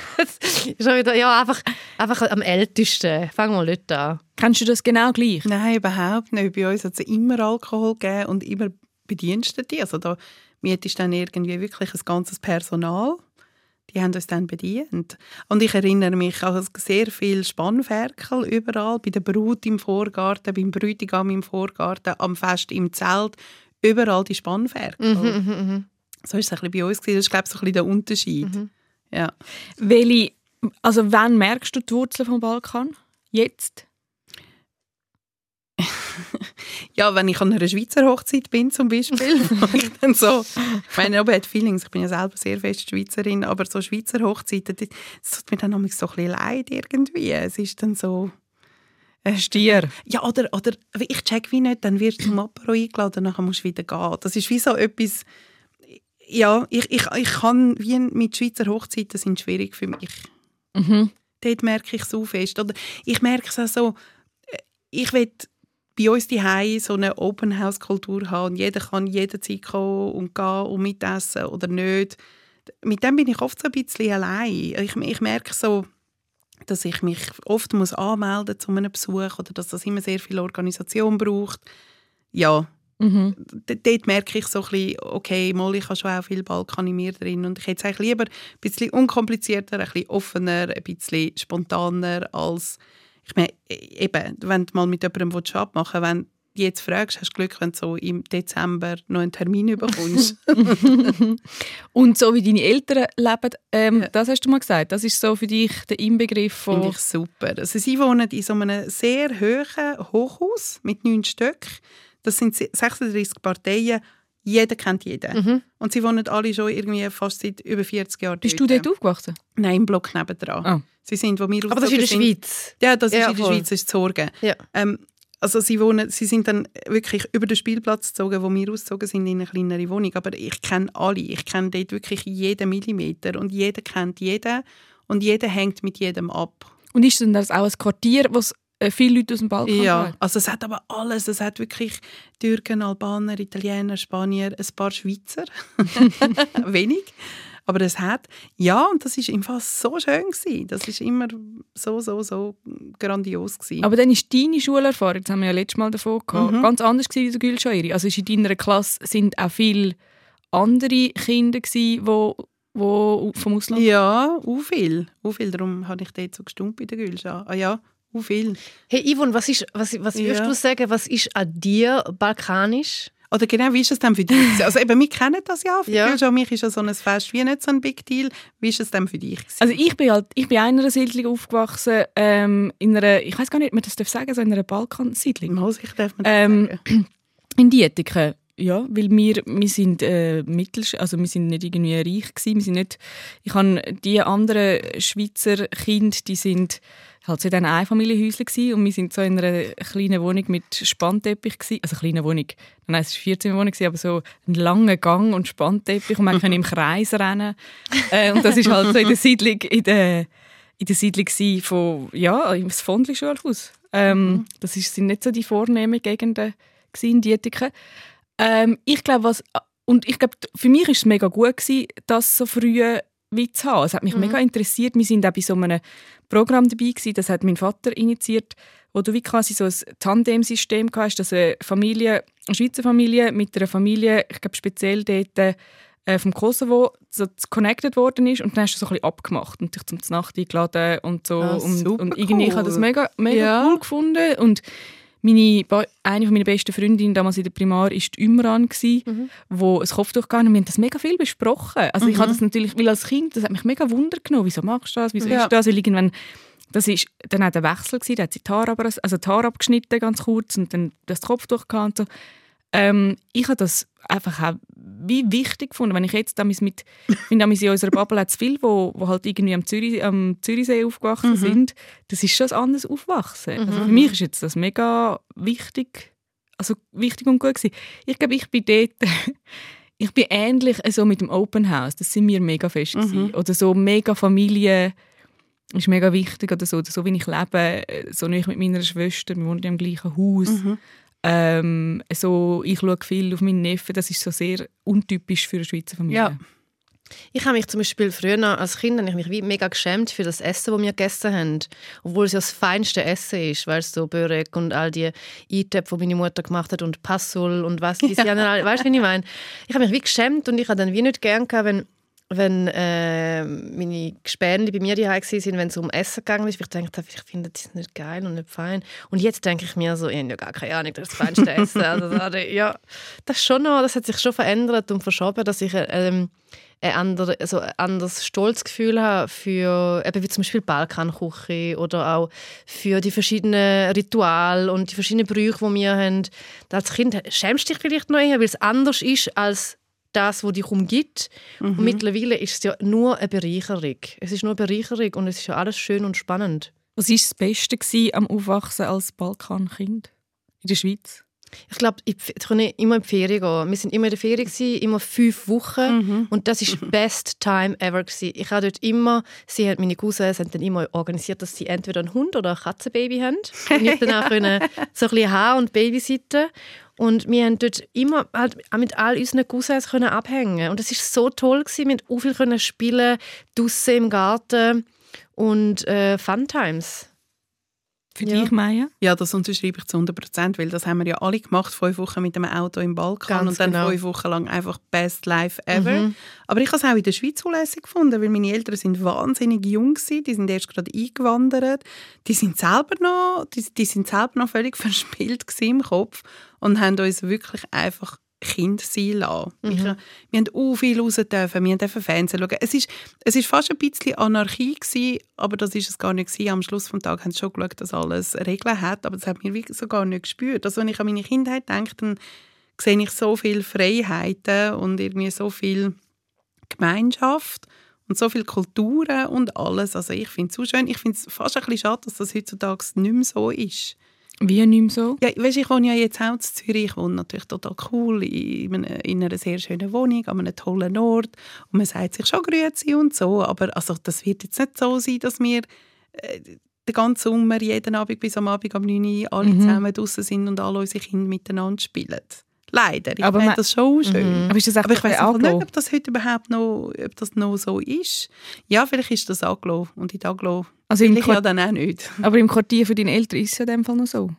schon wieder, ja, einfach, einfach am ältesten. Fangen wir dort an. Kennst du das genau gleich? Nein, überhaupt nicht. Bei uns hat es immer Alkohol gegeben und immer Bedienstete. Also da mietest du dann irgendwie wirklich ein ganzes Personal. Die haben uns dann bedient. Und ich erinnere mich an sehr viel Spannferkel überall, bei der Brut im Vorgarten, beim Bräutigam im Vorgarten, am Fest im Zelt, überall die Spannferkel. Mhm, So war es ein bisschen bei uns. gewesen. Das ist, glaube ich, so ein bisschen der Unterschied. Ja. Welche, also wann merkst du die Wurzeln vom Balkan? Jetzt? (laughs) Ja, wenn ich an einer Schweizer Hochzeit bin zum Beispiel, (laughs) ich dann so, ich meine, aber hat Feelings, ich bin ja selber sehr fest Schweizerin, aber so Schweizer Hochzeiten, das tut mir dann manchmal so ein bisschen leid irgendwie. Es ist dann so, äh, Stier. ja, oder, oder ich check wie nicht, dann wirst du zum Apero eingeladen, nachher musst du wieder gehen. Das ist wie so etwas, ja, ich, ich, ich kann, wie mit Schweizer Hochzeiten sind schwierig für mich. Mhm. Dort merke ich so fest. Oder ich merke es auch so, äh, ich will bei uns die so eine Open House Kultur haben jeder kann jederzeit kommen und gehen und mitessen oder nicht. Mit dem bin ich oft so ein bisschen allein. Ich, ich merke so, dass ich mich oft muss anmelden zu einem Besuch oder dass das immer sehr viel Organisation braucht. Ja, Mhm. dort merke ich so ein bisschen, okay, mal, ich habe schon auch viel Balkan in mir drin und ich hätte es eigentlich lieber ein bisschen unkomplizierter, ein bisschen offener, ein bisschen spontaner als, ich meine, e- eben, wenn du mal mit jemandem abmachen willst, wenn du jetzt fragst, hast du Glück, wenn du so im Dezember noch einen Termin (laughs) bekommst. (laughs) Und so wie deine Eltern leben, ähm, das hast du mal gesagt, das ist so für dich der Inbegriff von... Finde ich super. Also sie wohnen in so einem sehr hohen Hochhaus mit neun Stöcken. Das sind 36 Parteien. Jeder kennt jeden. Und sie wohnen alle schon irgendwie fast seit über 40 Jahren Bist du dort aufgewachsen? Nein, im Block nebendran. Ah. Sie sind, wo wir Aber das ist in der sind- Schweiz. Ja, das ist Ja, in der voll. Schweiz, ist zu Sorgen. Ja. Ähm, also sie, wohnen, sie sind dann wirklich über den Spielplatz gezogen, wo wir ausgezogen sind, in eine kleinere Wohnung. Aber ich kenne alle. Ich kenne dort wirklich jeden Millimeter. Und jeder kennt jeden. Und jeder hängt mit jedem ab. Und ist denn das auch ein Quartier, äh, viele Leute aus dem Balkan Ja, haben? also es hat aber alles. Es hat wirklich Türken, Albaner, Italiener, Spanier, ein paar Schweizer. (laughs) Wenig. Aber es hat, ja, und das ist im Fall so schön gewesen. Das ist immer so, so, so grandios gewesen. Aber dann ist deine Schulerfahrung, das haben wir ja letztes Mal davon gehabt, Mhm. ganz anders gewesen wie der Gülscheueri. Also ist in deiner Klasse sind auch viele andere Kinder gewesen, wo, wo vom Ausland... ja, u viel. U viel. Darum habe ich dort so gestummt bei der Gülscha. Ah ja, viel. Hey Yvonne, was, ist, was, was würdest Ja. du sagen, was ist an dir balkanisch? Oder genau, wie ist es denn für dich? (laughs) Also eben, wir kennen das ja. Für Ja. und mich ist ja so ein Fest wie nicht so ein Big Deal. Wie ist es denn für dich? gewesen? Also ich bin halt, ich bin in einer Siedlung aufgewachsen, ähm, in einer, ich weiß gar nicht, ob man das darf sagen, so in einer Balkansiedlung. Mal, ich darf man das Ähm, sagen. (clears throat) In Dietiken, ja, weil wir, wir sind äh, mittelsch, also wir sind nicht irgendwie reich gewesen, wir sind nicht, ich habe die anderen Schweizer Kinder, die sind halt so in diesen Einfamilienhäuschen und wir sind so in einer kleinen Wohnung mit Spannteppich gewesen, also kleine Wohnung, nein, es war 14 Wohnung aber so ein langer Gang und Spannteppich. Und man konnte im Kreis rennen. (laughs) Äh, und das ist halt so in der Siedlung, in der, in der Siedlung von, ja, im Fondli-Schulhaus. Ähm, Das ist, sind nicht so die vornehmen Gegenden gewesen in Dietiken. Ähm, ich glaube, was und ich glaube, für mich ist es mega gut gewesen, das so früh wie zu haben. Es hat mich mega interessiert. Wir sind auch bei so einem Programm dabei gewesen, das hat mein Vater initiiert, wo du wie quasi so ein Tandem-System hast, dass eine Familie, eine Schweizer Familie mit einer Familie, ich glaube speziell dort äh, vom Kosovo, so connected worden ist und dann hast du so ein bisschen abgemacht und dich zum Nacht eingeladen und so. Ah, und, und irgendwie ich habe das cool. mega, mega Ja. cool gefunden und meine, eine meiner besten Freundinnen damals in der Primar war die Ümran, gsi, wo ein Kopftuch gegangen und wir haben das mega viel besprochen. Also ich habe das natürlich, weil als Kind, das hat mich mega Wunder genommen, wieso machst du das, wieso Ja. ist das, weil irgendwann das ist dann auch der Wechsel gewesen, da hat sie die Haare, aber, also die Haare abgeschnitten, ganz kurz, und dann das Kopftuch gehabt und so. Ähm, ich habe das einfach auch wie wichtig gefunden, wenn ich jetzt damals mit, (laughs) finde damals in unserer Bubble es viele, wo, wo halt irgendwie am, Zürich, am Zürichsee aufgewachsen sind. Das ist schon ein anderes Aufwachsen. Also für mich ist jetzt das mega wichtig, also wichtig und gut gewesen. Ich glaube, ich bin dort, (laughs) ich bin ähnlich so mit dem Open House. Das sind mir mega fest gewesen. Oder so mega Familie ist mega wichtig oder so. Oder so wie ich lebe, so nicht mit meiner Schwester, wir wohnen im gleichen Haus. Ähm, so, ich schaue viel auf meinen Neffen, das ist so sehr untypisch für eine Schweizer Familie. Ja. Ich habe mich zum Beispiel früher als Kind habe ich mich wie mega geschämt für das Essen, das wir gegessen haben. Obwohl es ja das feinste Essen ist, weil es so Börek und all die Eintöpfe, die meine Mutter gemacht hat und Passul und was die alle, (laughs) weißt du, wie ich meine? Ich habe mich wie geschämt und ich habe dann wie nicht gern gehabt, wenn wenn äh, meine Gespänli bei mir daheim waren, wenn es um Essen gegangen ist, weil ich dachte, ich finde das nicht geil und nicht fein. Und jetzt denke ich mir so, ich habe ja gar keine Ahnung, das ist das feinste Essen. Also, ja, das, schon noch, das hat sich schon verändert und verschoben, dass ich ähm, ein, andere, also ein anderes Stolzgefühl habe für eben wie zum Beispiel Balkanküche oder auch für die verschiedenen Rituale und die verschiedenen Brüche, die wir haben. Als Kind schämst du dich vielleicht noch eher, weil es anders ist als das, was dich umgibt. Und mittlerweile ist es ja nur eine Bereicherung. Es ist nur eine Bereicherung und es ist ja alles schön und spannend. Was war das Beste am Aufwachsen als Balkankind in der Schweiz? Ich glaube, ich nicht immer in die Ferien gehen. Wir sind immer in der Ferien, gewesen, immer fünf Wochen. Und das ist (laughs) best time ever. Gewesen. Ich habe dort immer, sie haben, meine Cousins haben dann immer organisiert, dass sie entweder einen Hund oder ein Katzenbaby haben. Und ich dann auch (laughs) können, so ein bisschen haben und babysitten. Und wir haben dort immer halt mit all unseren Cousins können abhängen. Und das ist so toll gewesen. Wir konnten auch viel spielen, draussen im Garten und äh, Funtimes. Für Ja. dich, Maya? Ja, das unterschreibe ich zu 100 Prozent, weil das haben wir ja alle gemacht, fünf Wochen mit dem Auto im Balkan Ganz und dann genau. fünf Wochen lang einfach best life ever. Aber ich habe es auch in der Schweiz unlässig gefunden, weil meine Eltern sind wahnsinnig jung waren, die sind erst gerade eingewandert, die sind selber noch, die, die sind selber noch völlig (laughs) verspielt gewesen im Kopf und haben uns wirklich einfach Kind sein lassen. Ich, wir haben auch viel raus dürfen, wir dürfen Fernsehen schauen. Es ist, es ist fast ein bisschen Anarchie gewesen, aber das ist es gar nicht gewesen. Am Schluss des Tages haben sie schon geschaut, dass alles Regeln hat, aber das hat mir wirklich so gar nicht gespürt. Also wenn ich an meine Kindheit denke, dann sehe ich so viele Freiheiten und irgendwie so viel Gemeinschaft und so viele Kulturen und alles. Also ich finde es so schön. Ich finde es fast ein bisschen schade, dass das heutzutage nicht mehr so ist. Wie nicht mehr so? Ja, weißt, ich wohne ja jetzt auch in Zürich. Ich wohne natürlich total cool in, einer- in einer sehr schönen Wohnung, an einem tollen Ort. Und man sagt sich schon Grüezi und so. Aber also, das wird jetzt nicht so sein, dass wir äh, den ganzen Sommer, jeden Abend bis am Abend um 9 Uhr alle zusammen draußen sind und alle unsere Kinder miteinander spielen. Leider. Ich Aber man- das schon schön. Aber ist das Aber ich weiß nicht, ob das heute überhaupt noch, ob das noch so ist. Ja, vielleicht ist das angelaufen. Und in Aglo Also im ich ja Quart- dann auch nicht. (laughs) Aber im Quartier von deinen Eltern ist es ja in dem Fall noch so.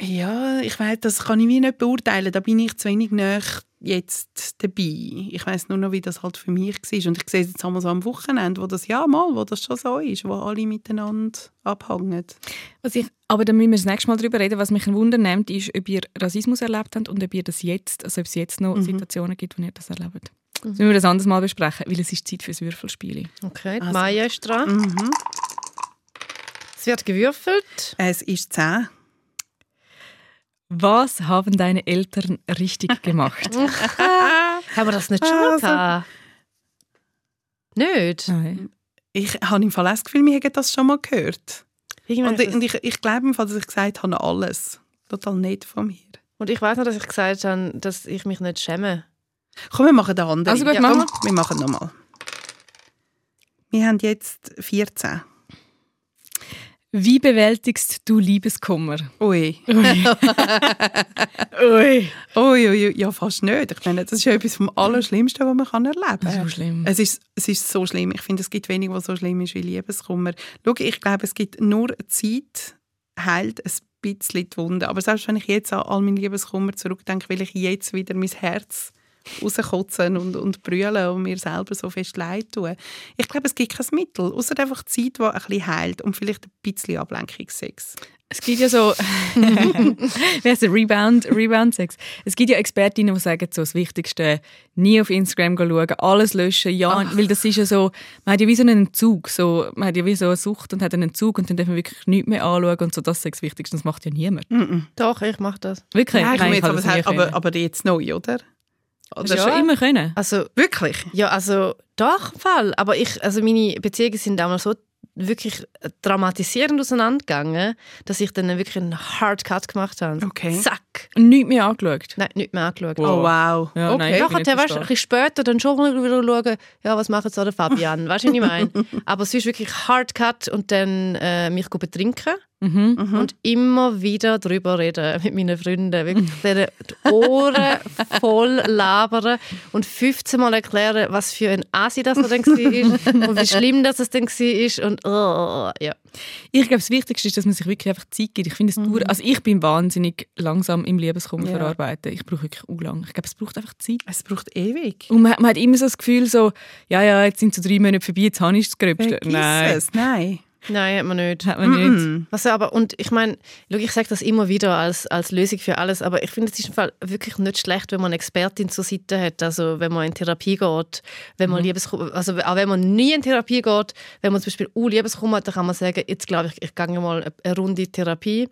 Ja, ich weiß, das kann ich wie nicht beurteilen. Da bin ich zu wenig näher jetzt dabei. Ich weiß nur noch, wie das halt für mich war. Und ich sehe es jetzt einmal so am Wochenende, wo das ja mal, wo das schon so ist, wo alle miteinander abhängen. Was ich, aber dann müssen wir das nächste Mal darüber reden. Was mich ein Wunder nimmt, ist, ob ihr Rassismus erlebt habt und ob ihr das jetzt, also ob es jetzt noch Situationen gibt, wo ihr das erlebt. Das müssen wir das anders mal besprechen, weil es ist Zeit fürs Würfelspiel. Okay, Also- Maya ist dran. Mhm. Es wird gewürfelt. Es ist 10. Was haben deine Eltern richtig gemacht? (laughs) Haben wir das nicht schon Also- gehabt? Nicht? Nein. Ich habe im Fall das Gefühl, wir hätten das schon mal gehört. Und, und ich, ich glaube im Fall, dass ich gesagt habe, alles. Total nett von mir. Und ich weiß noch, dass ich gesagt habe, dass ich mich nicht schäme. Komm, wir machen den anderen. Also gut, ja, machen komm, wir machen nochmal. Wir haben jetzt 14. Wie bewältigst du Liebeskummer? Ui. (laughs) Ui. Ui, ui, ui, ja, fast nicht. Ich meine, das ist ja etwas vom Allerschlimmsten, was man kann erleben kann. So schlimm. Es ist, es ist so schlimm. Ich finde, es gibt wenig, was so schlimm ist wie Liebeskummer. Schau, ich glaube, es gibt nur Zeit, heilt ein bisschen die Wunde. Aber selbst wenn ich jetzt an all meinen Liebeskummer zurückdenke, will ich jetzt wieder mein Herz rauskotzen und, und brüllen und mir selber so fest leid tun. Ich glaube, es gibt kein Mittel, außer einfach Zeit, die ein bisschen heilt und vielleicht ein bisschen Ablenkungssex. Es gibt ja so, (laughs) wie heißt es, Rebound, Rebound Sex. Es gibt ja Expertinnen, die sagen, so das Wichtigste, nie auf Instagram schauen, alles löschen, ja, Ach. weil das ist ja so, man hat ja wie so einen Entzug, so, man hat ja wie so eine Sucht und hat einen Entzug und dann darf man wirklich nichts mehr anschauen und so, das ist das Wichtigste, das macht ja niemand. Doch, ich mache das. Wirklich? Nein, Nein, ich ich aber, hat- aber, können. aber jetzt neu, oder? Das hast du schon immer können. Also, Wirklich? ja, also doch, Fall. Aber ich, also meine Beziehungen sind damals so wirklich dramatisierend auseinandergegangen, dass ich dann wirklich einen Hard Cut gemacht habe. Okay. Zack. Und nichts mehr angeschaut. Nein, nicht mehr angeschaut. Wow. Oh, wow. Ja, okay. nein. Nachher, nicht weißt, ein bisschen später dann schon wieder schauen, ja, was macht jetzt auch der Fabian? Weißt du, was ich meine? (laughs) Aber es ist wirklich Hard Cut und dann äh, mich betrinken Mhm. und immer wieder darüber reden mit meinen Freunden. Wirklich (laughs) die Ohren voll labern und 15 Mal erklären, was für ein Asi das dann war (laughs) und wie schlimm das es dann war. Und oh, ja. Ich glaube, das Wichtigste ist, dass man sich wirklich einfach Zeit gibt. Ich finde es dauert- also ich bin wahnsinnig langsam im Liebeskummer Ja. verarbeiten. Ich brauche wirklich u lang. Ich glaube, es braucht einfach Zeit. Es braucht ewig. Und man, man hat immer so das Gefühl, so, ja, ja, jetzt sind so drei Monate vorbei, jetzt habe ich das Gröbste. Nein, es. Nein. Nein, hat man nicht. hat man nicht. Mm-mm. Was aber, und ich meine, ich sage das immer wieder als, als Lösung für alles, aber ich finde, es ist im Fall wirklich nicht schlecht, wenn man eine Expertin zur Seite hat. Also, wenn man in Therapie geht, wenn man Liebeskummer, also auch wenn man nie in Therapie geht, wenn man zum Beispiel uh, Liebeskummer hat, dann kann man sagen, jetzt glaube ich, ich gehe mal eine Runde in Therapie.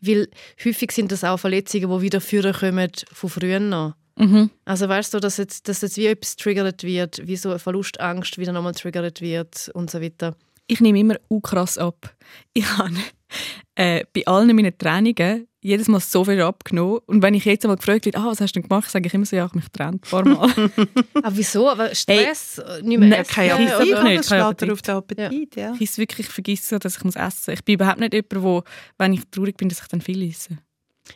Weil häufig sind das auch Verletzungen, die wieder führen kommen von früher noch. Mhm. Also weißt du, dass jetzt, dass jetzt wie etwas triggert wird, wie so eine Verlustangst wieder nochmal triggert wird und so weiter. Ich nehme immer u krass ab. Ich habe äh, bei allen meinen Trainungen jedes Mal so viel abgenommen. Und wenn ich jetzt einmal gefragt werde, ah, was hast du denn gemacht, sage ich immer so, ja, ich habe mich getrennt, ein paar Mal. Aber (laughs) wieso? Aber Stress? nicht mehr Nein, essen? Kein Ja, Appetit, oder? oder? nicht, Das kein schlägt Appetit. auf den Appetit, ja. ich esse wirklich vergesse, dass ich muss essen muss. Ich bin überhaupt nicht jemand, wo, wenn ich traurig bin, dass ich dann viel esse.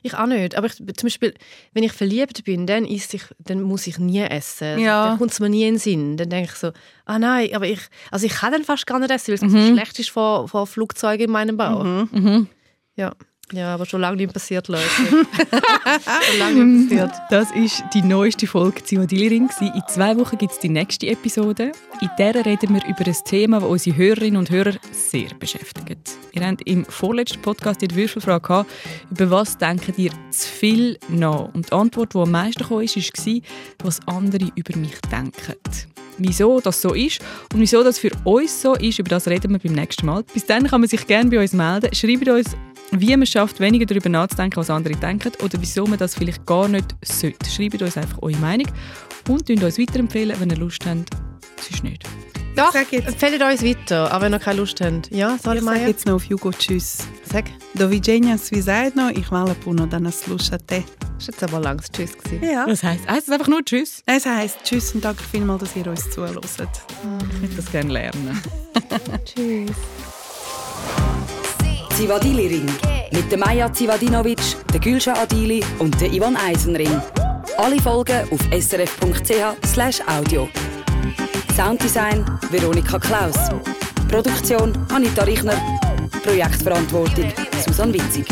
Ich auch nicht. Aber ich, zum Beispiel, wenn ich verliebt bin, dann, isse ich, dann muss ich nie essen. Ja. Dann kommt es mir nie in den Sinn. Dann denke ich so, ah nein, aber ich, also ich kann dann fast gar nicht essen, weil es Mhm. so schlecht ist vor, vor Flugzeugen in meinem Bauch. Mhm. Ja. Ja, aber schon lange nicht passiert, Leute. (laughs) schon lange nicht passiert. Das ist die neueste Folge Zivadili-Ring. In zwei Wochen gibt es die nächste Episode. In der reden wir über ein Thema, das unsere Hörerinnen und Hörer sehr beschäftigt. Ihr habt im vorletzten Podcast die Würfelfrage gehabt, über was denkt ihr zu viel nach? Und die Antwort, die am meisten kam, ist, war, was andere über mich denken. Wieso das so ist und wieso das für uns so ist, über das reden wir beim nächsten Mal. Bis dann kann man sich gerne bei uns melden. Schreibt uns, wie man es schafft, weniger darüber nachzudenken, was andere denken oder wieso man das vielleicht gar nicht sollte. Schreibt uns einfach eure Meinung und uns weiterempfehlen, wenn ihr Lust habt. Sonst nicht. Doch, empfehlt uns weiter, auch wenn ihr keine Lust habt. Ja, soll ich Ich sage mal? jetzt noch auf Hugo Tschüss. Sag. Do widzenia, svisajno i hvala puno da nas slušate. Das war jetzt aber langs Tschüss. Gewesen. Ja. Was heisst? Heisst es einfach nur Tschüss? Es heisst Tschüss und danke vielmals, dass ihr uns zuhört. Ich würde das gerne lernen. (laughs) Tschüss. Zivadili Ring. Mit der Maja Zivadinovic, der Gülscha Adili und der Ivan Eisenring. Alle Folgen auf srf.ch audio. Sounddesign Veronika Klaus. Produktion Anita Richner. Projektverantwortung Susanne Witzig.